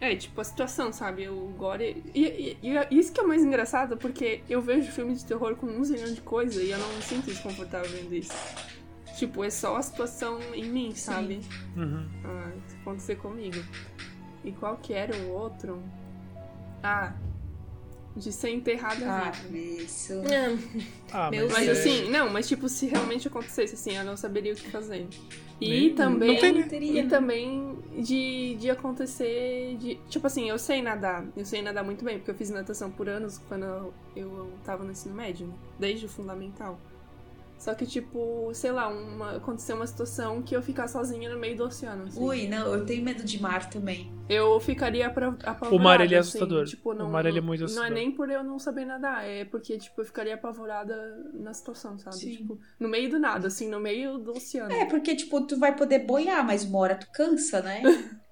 É, tipo, a situação, sabe? O gore. E, e- e isso que é o mais engraçado, porque eu vejo filme de terror com um zilhão de coisa e eu não me sinto desconfortável vendo isso. Tipo, é só a situação em mim, sabe? Uhum. Ah, acontecer comigo. E qual que era o outro? Ah, de ser enterrada ah, viva. isso. Ah, Meu mas, Mas é- assim, não, mas tipo, se realmente acontecesse assim, eu não saberia o que fazer. E Nem- também. não né? Teria, E né? também de, de acontecer. De, tipo assim, eu sei nadar. Eu sei nadar muito bem, porque eu fiz natação por anos quando eu, eu tava no ensino médio, né? Desde o fundamental. Só que, tipo, sei lá, uma, aconteceu uma situação que eu ficar sozinha no meio do oceano. assim. Ui, não, eu tenho medo de mar também. Eu ficaria apavorada. O mar, ele é assim, assustador. tipo, O não, mar, ele é muito Não assustador. é nem por eu não saber nadar, é porque, tipo, eu ficaria apavorada na situação, sabe? Sim. Tipo, no meio do nada, assim, no meio do oceano. É, porque, tipo, tu vai poder boiar, mas uma hora tu cansa, né?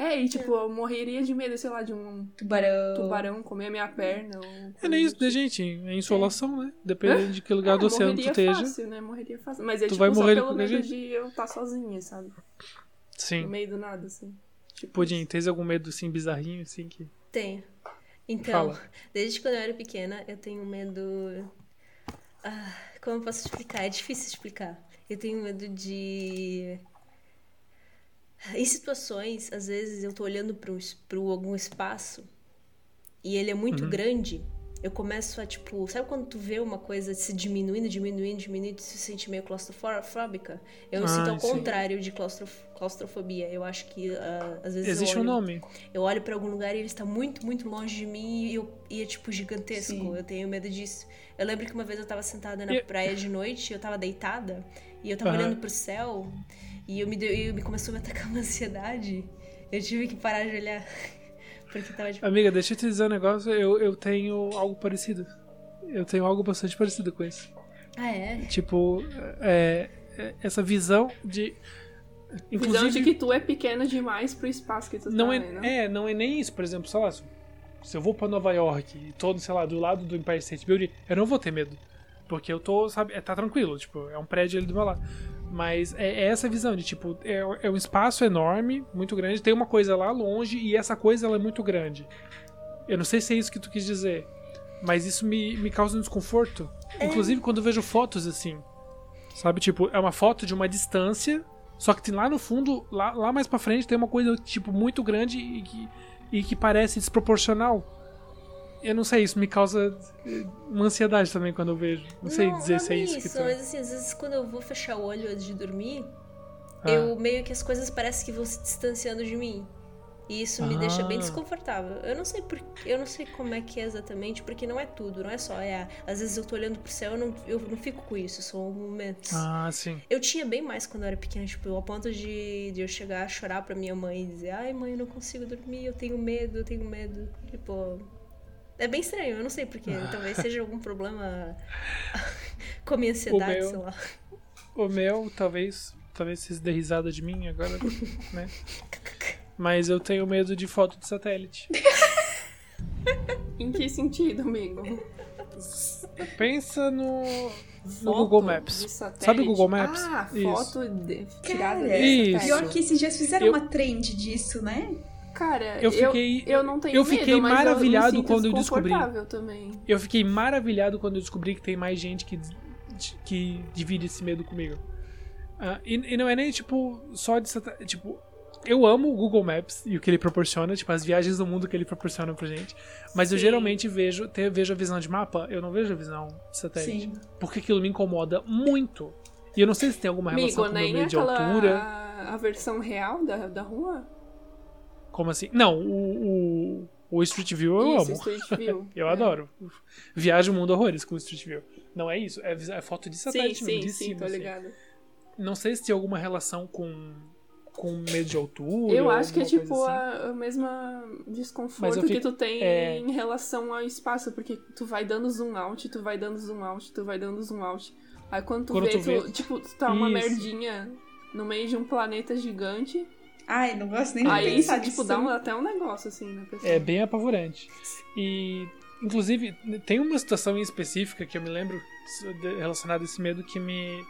É, e tipo, eu morreria de medo, sei lá, de um Tubarão. tubarão comer a minha perna. Ou É nem isso, né, tipo. gente? É insolação, né? Dependendo de que lugar do É, oceano tu morreria esteja. fácil, né? Morreria fácil. Mas é Tu tipo vai só morrer pelo medo de eu estar sozinha, sabe? No Sim. meio do nada, assim. Tipo, Pudim, tens algum medo assim bizarrinho, assim que. Tenho. Então, Fala. desde quando eu era pequena, eu tenho medo. Ah, como eu posso explicar? É difícil explicar. Eu tenho medo de. Em situações, às vezes eu tô olhando para algum espaço e ele é muito Uhum. grande eu começo a, tipo, sabe quando tu vê uma coisa se diminuindo, diminuindo, diminuindo, e se sente meio claustrofóbica? Eu me Ah, sinto ao sim. contrário de claustrof- claustrofobia. Eu acho que ah, às vezes Existe eu um olho, nome. eu olho pra algum lugar e ele está muito, muito longe de mim e, eu, e é tipo gigantesco. Sim. Eu tenho medo disso. Eu lembro que uma vez eu tava sentada na praia de noite, eu tava deitada e eu tava Aham. olhando pro céu e eu me, deu, e me começou a me atacar uma ansiedade. Eu tive que parar de olhar. Porque tava tipo. Amiga, deixa eu te dizer um negócio. Eu, eu tenho algo parecido. Eu tenho algo bastante parecido com isso. Ah, é? Tipo, é, é, essa visão de. Visão Inclusive, de que tu é pequeno demais pro espaço que tu não tá, é, né? não? é, não é nem isso. Por exemplo, sei lá, se- eu vou pra Nova York e tô, sei lá, do lado do Empire State Building, eu não vou ter medo. Porque eu tô, sabe, é, tá tranquilo, tipo, é um prédio ali do meu lado. Mas é, é essa visão de, tipo, é, é um espaço enorme, muito grande, tem uma coisa lá longe e essa coisa ela é muito grande. Eu não sei se é isso que tu quis dizer, mas isso me, me causa um desconforto. Inclusive quando eu vejo fotos assim, sabe? Tipo, é uma foto de uma distância, só que tem lá no fundo, lá, lá mais pra frente, tem uma coisa, tipo, muito grande e que, e que parece desproporcional. Eu não sei, isso me causa eh, uma ansiedade também quando eu vejo. Não sei dizer não se é nem isso que tu... mas assim, às vezes quando eu vou fechar o olho antes de dormir, Ah. eu meio que as coisas parecem que vão se distanciando de mim. E isso me deixa bem Ah. desconfortável. Eu não sei por, eu não sei como é que é exatamente, porque não é tudo, não é só, é, às vezes eu tô olhando pro céu, eu não, eu não fico com isso, são momentos. Ah, sim. Eu tinha bem mais quando eu era pequena, tipo, ao ponto de, de eu chegar a chorar pra minha mãe e dizer, ai mãe, eu não consigo dormir, eu tenho medo, eu tenho medo. Tipo. É bem estranho, eu não sei porquê. Talvez seja algum problema com a minha ansiedade, meu- sei lá. O meu, talvez, talvez vocês dê risada de mim agora, né? Mas eu tenho medo de foto de satélite. Em que sentido, amigo? Pensa no, no Google Maps. Sabe o Google Maps? Ah, Isso. foto de, tirada Cara, de Isso. Pior que esses dias fizeram Eu- uma trend disso, né? Cara, Eu fiquei- eu, não tenho eu fiquei medo, maravilhado eu quando eu descobri. também. Eu fiquei maravilhado quando eu descobri que tem mais gente que, que divide esse medo comigo. Ah, e, e não é nem, tipo, só de satélite. Tipo, eu amo o Google Maps e o que ele proporciona, tipo, as viagens do mundo que ele proporciona pra gente. Mas eu Sim. geralmente vejo, te- vejo a visão de mapa, eu não vejo a visão de satélite. Sim. Porque aquilo me incomoda muito. E eu não sei se tem alguma relação Amigo, com o meu medo de altura. a, a versão real da, da rua? Como assim? Não, o, o, o Street View eu Isso, amo. Street View. Eu É. adoro. Viajo o mundo horrores com o Street View. Não é isso, é, é foto de Sim, satélite mesmo, sim, de sim, cima. tô assim. ligado. Não sei se tem alguma relação com, com medo de altura. Eu acho que é tipo assim. a, a mesma desconforto eu que fico- tu tem é. em relação ao espaço, porque tu vai dando zoom out, tu vai dando zoom out, tu vai dando zoom out. Aí quando tu Quando vê, tu tu, vê- tipo, tu tá uma Isso. merdinha no meio de um planeta gigante. Ai, não gosto nem de Aí pensar isso, tipo, nisso. dá um, até um negócio assim na pessoa. É bem apavorante. E, inclusive, tem uma situação em específica que eu me lembro relacionada a esse medo que me,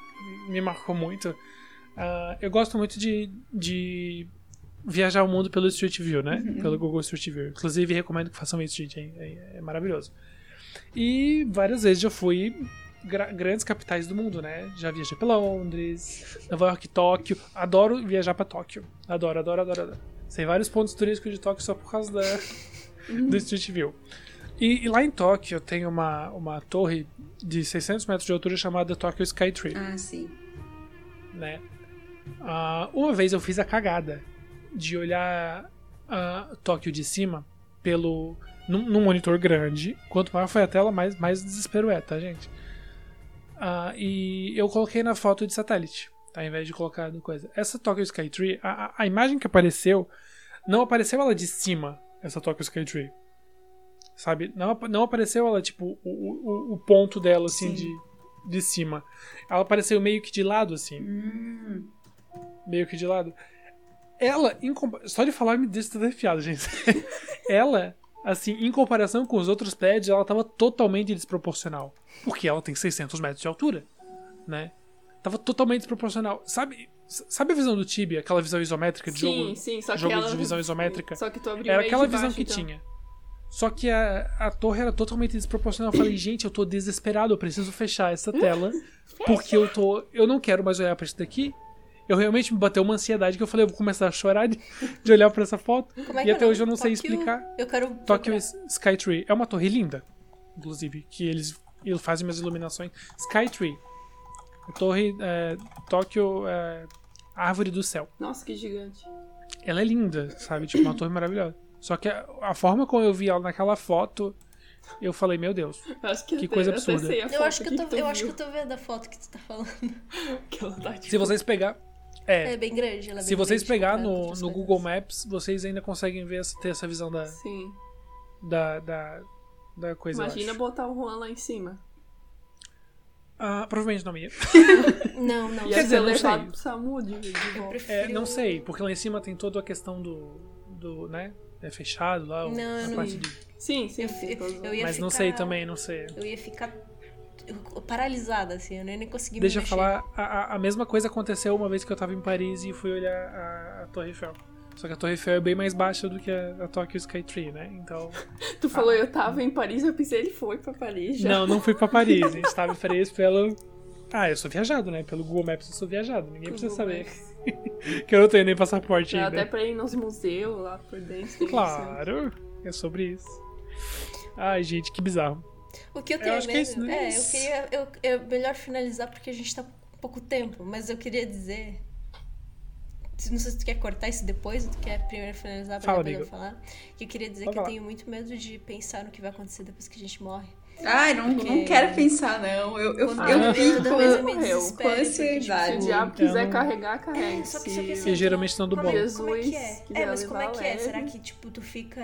me marcou muito. Ah, eu gosto muito de, de viajar o mundo pelo Street View, né? Pelo Google Street view Inclusive, recomendo que façam isso, gente. É, é- é maravilhoso. E várias vezes já fui grandes capitais do mundo, né? Já viajei pra Londres, Nova York, Tóquio. Adoro viajar pra Tóquio. Adoro, adoro, adoro, adoro. Sei vários pontos turísticos de Tóquio só por causa da, do Street View. E, e lá em Tóquio tem uma, uma torre de 600 metros de altura chamada Tokyo Skytree Ah, sim. né? Ah, uma vez eu fiz a cagada de olhar a Tóquio de cima pelo num, num monitor grande. Quanto maior foi a tela, mais, mais desespero é, tá, gente? Ah, e eu coloquei na foto de satélite, tá? ao invés de colocar no coisa. Essa Tokyo Skytree, a, a- a imagem que apareceu, não apareceu ela de cima, essa Tokyo Skytree. Sabe? Não, não apareceu ela, tipo, o, o, o ponto dela, assim, Sim. de, de cima. Ela apareceu meio que de lado, assim Hum, meio que de lado. Ela, só de falar me deixa tudo arrepiado, gente. ela, assim, em comparação com os outros prédios, ela tava totalmente desproporcional. Porque ela tem 600 metros de altura, né? Tava totalmente desproporcional. Sabe, sabe a visão do Tibia, aquela visão isométrica de Sim, jogo? sim, só que jogo ela... de visão isométrica? Só que tu abriu Era aquela visão baixo, que então. tinha. Só que a, a torre era totalmente desproporcional. Eu falei, gente, eu tô desesperado, eu preciso fechar essa tela. Porque eu tô. Eu não quero mais olhar pra isso daqui. Eu realmente me bateu uma ansiedade que eu falei, eu vou começar a chorar de, de olhar pra essa foto. Como é e que é até hoje eu não sei Tóquio- explicar. Eu quero. Tokyo procurar. Skytree. É uma torre linda. inclusive, que eles, eles fazem umas iluminações. Skytree. A torre é, Tóquio é, Árvore do Céu. Nossa, que gigante. Ela é linda, sabe? Tipo, uma torre maravilhosa. Só que a, a forma como eu vi ela naquela foto, eu falei, meu Deus. Que, Que coisa absurda. sei a Eu acho que eu, tô, tu eu acho que eu tô vendo a foto que tu tá falando. que ela tá, tipo, Se vocês pegar. É, É bem grande. Ela é se bem vocês grande pegar com no, no. Google Maps, vocês ainda conseguem ver essa- ter essa visão da, Sim. da, da, da coisa. Imagina botar o Juan lá em cima. Ah, provavelmente não ia. Não, não. Ia Quer dizer, não levado sei. pro SAMU de, de volta. prefiro... É, não sei, porque lá em cima tem toda a questão do. do né? É fechado lá. Não, eu a não- parte de- Sim, sim, Eu, sim. eu, eu ia Mas ficar... não sei também, não sei. Eu ia ficar paralisada, assim. Eu nem nem consegui Deixa me eu mexer. falar, a, a- mesma coisa aconteceu uma vez que eu tava em Paris e fui olhar a, a Torre Eiffel. Só que a Torre Eiffel é bem mais baixa do que a, a Tokyo Skytree, né? Então. Tu falou, eu tava em Paris, eu pensei, ele foi pra Paris já. Não, não fui pra Paris. A gente tava em Paris pelo. Ah, eu sou viajado, né? Pelo Google Maps eu sou viajado. Ninguém precisa saber. que eu não tenho nem passaporte Dá ainda. até pra ir nos museus lá por dentro. Claro, é sobre isso. Ai, gente, que bizarro. O que eu Eu tenho acho que é mesmo. isso, né? é, eu queria. Eu, eu, melhor finalizar porque a gente tá com pouco tempo, mas eu queria dizer. Não sei se tu quer cortar isso depois ou tu quer primeiro finalizar pra Fala, depois eu falar. Que eu queria dizer Pode que eu tenho muito medo de pensar no que vai acontecer depois que a gente morre. Ai, não, Porque- não quero pensar, não. Eu, eu, Quando Ah, eu fico com porque, tipo, ansiedade. Se o diabo quiser então- carregar, carrega. É, só que- só que assim, E geralmente estão do Como bom. é, como é que é? Jesus É, quiser mas como é que é? Será que, tipo, tu fica.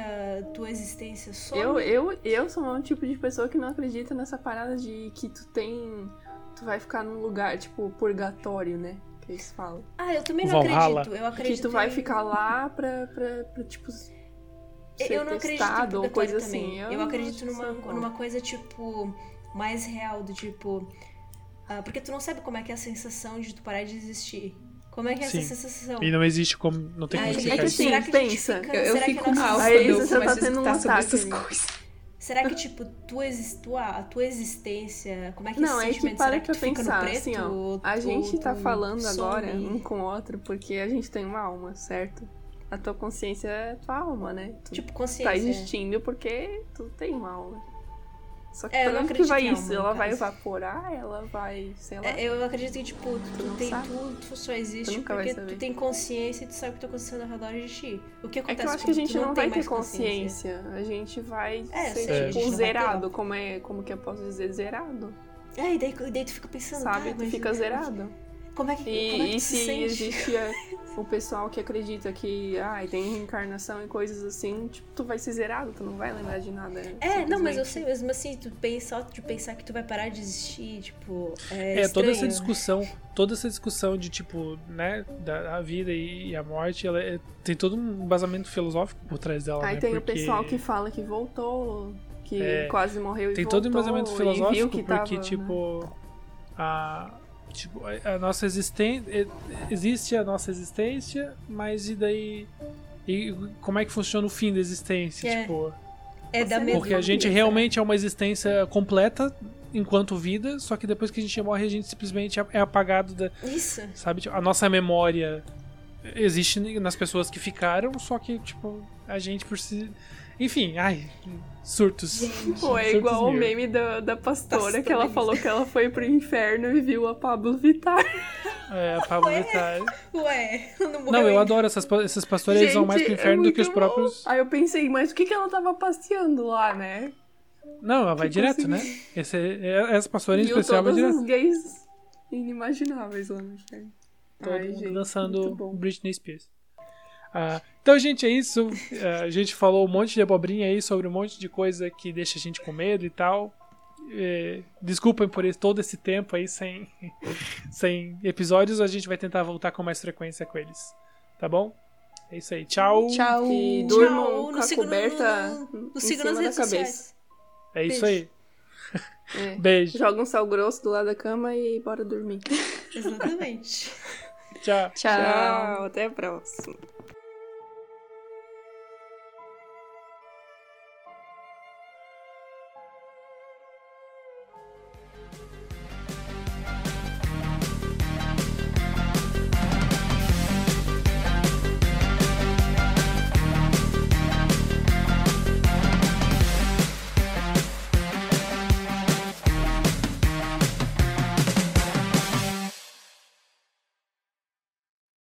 tua existência só. Eu, eu, eu sou um tipo de pessoa que não acredita nessa parada de que tu tem. Tu vai ficar num lugar, tipo, purgatório, né? Que eles falam. Ah, eu também não Valhalla. acredito. Eu acredito. que tu vai em- ficar lá pra, pra, pra tipo. Ser Eu não acredito ou coisa também. assim. Eu, acredito acho numa, isso bom. numa coisa, tipo, mais real, do tipo. ah, porque tu não sabe como é que é a sensação de tu parar de existir. Como é que é Sim. essa sensação? E não existe como. Não tem como explicar é que assim, será que pensa, fica- Eu, eu será que fico mal quando eu tá tendo um sobre essas coisas. Será que, tipo, tua, tua, a tua existência. Como é que Não, esse é que sentimento? para que fica no pensar, preto? assim, ó. A gente ou tá falando agora um com o outro porque a gente tem uma alma, certo? A tua consciência é tua alma, né? Tu Tipo, tá consciência. existindo porque tu tem uma alma. Só que É, pra não onde que vai isso? alma, ela vai caso. evaporar? Ela vai, sei lá. É, eu acredito que, tipo, tu, não tem, sabe. tu, tu só existe Tu porque tu tem consciência e tu sabe o que tá acontecendo ao redor de ti. O que É acontece que eu acho que a gente tu não, não vai ter consciência? consciência. A gente vai É, ser, gente tipo, zerado. Como, é, como que eu posso dizer? Zerado. É, e daí, daí tu fica pensando, Sabe? tá, tu fica zerado. Como é que, E, como é que e tu se sente? existia o pessoal que acredita que ah, tem reencarnação e coisas assim, tipo, tu vai ser zerado, tu não vai lembrar de nada. É, não, mas eu sei, mesmo assim, tu pensa, só de pensar que tu vai parar de existir, tipo, é, É, toda essa estranho. discussão, toda essa discussão de tipo, né, da da vida e, e a morte, ela é- tem todo um embasamento filosófico por trás dela, Aí né? tem porque o pessoal que fala que voltou, que É, quase morreu e tem voltou. todo um embasamento viu filosófico que porque tava, né? tipo a tipo a, a nossa existência existe a nossa existência, mas e daí e como é que funciona o fim da existência, É. tipo, É da mesma porque a gente coisa. realmente é uma existência completa enquanto vida, só que depois que a gente morre a gente simplesmente é apagado da, Isso. sabe? Tipo, a nossa memória existe nas pessoas que ficaram, só que, tipo, a gente por si. Enfim, ai, surtos. Pô, é Surtos igual o meme da, da pastora, que ela falou que ela foi pro inferno e viu a Pablo Vittar. É, a Pablo Vittar. Ué, não morreu Não, eu adoro essas, pa- esses pastores, eles vão mais pro Gente, é inferno do que os muito próprios. bom. Aí eu pensei, mas o que que ela tava passeando lá, né? Não, ela vai Tipo direto, assim. né? Esse, é- essa pastora em Viu especial vai todos direto. os gays inimagináveis lá no inferno. Todo Ai, mundo gente, dançando bom. Britney Spears. Ah, então, gente, é isso. Ah, a gente falou um monte de abobrinha aí sobre um monte de coisa que deixa a gente com medo e tal. É, desculpem por todo esse tempo aí sem, sem episódios. A gente vai tentar voltar com mais frequência com eles. Tá bom? É isso aí. Tchau. Tchau. E Tchau, durmam com a siga no- coberta no- no- em cima da cabeça. sociais. É isso Beijo. aí. É. Beijo. Joga um sal grosso do lado da cama e bora dormir. Exatamente. Tchau. Tchau. Tchau, até a próxima.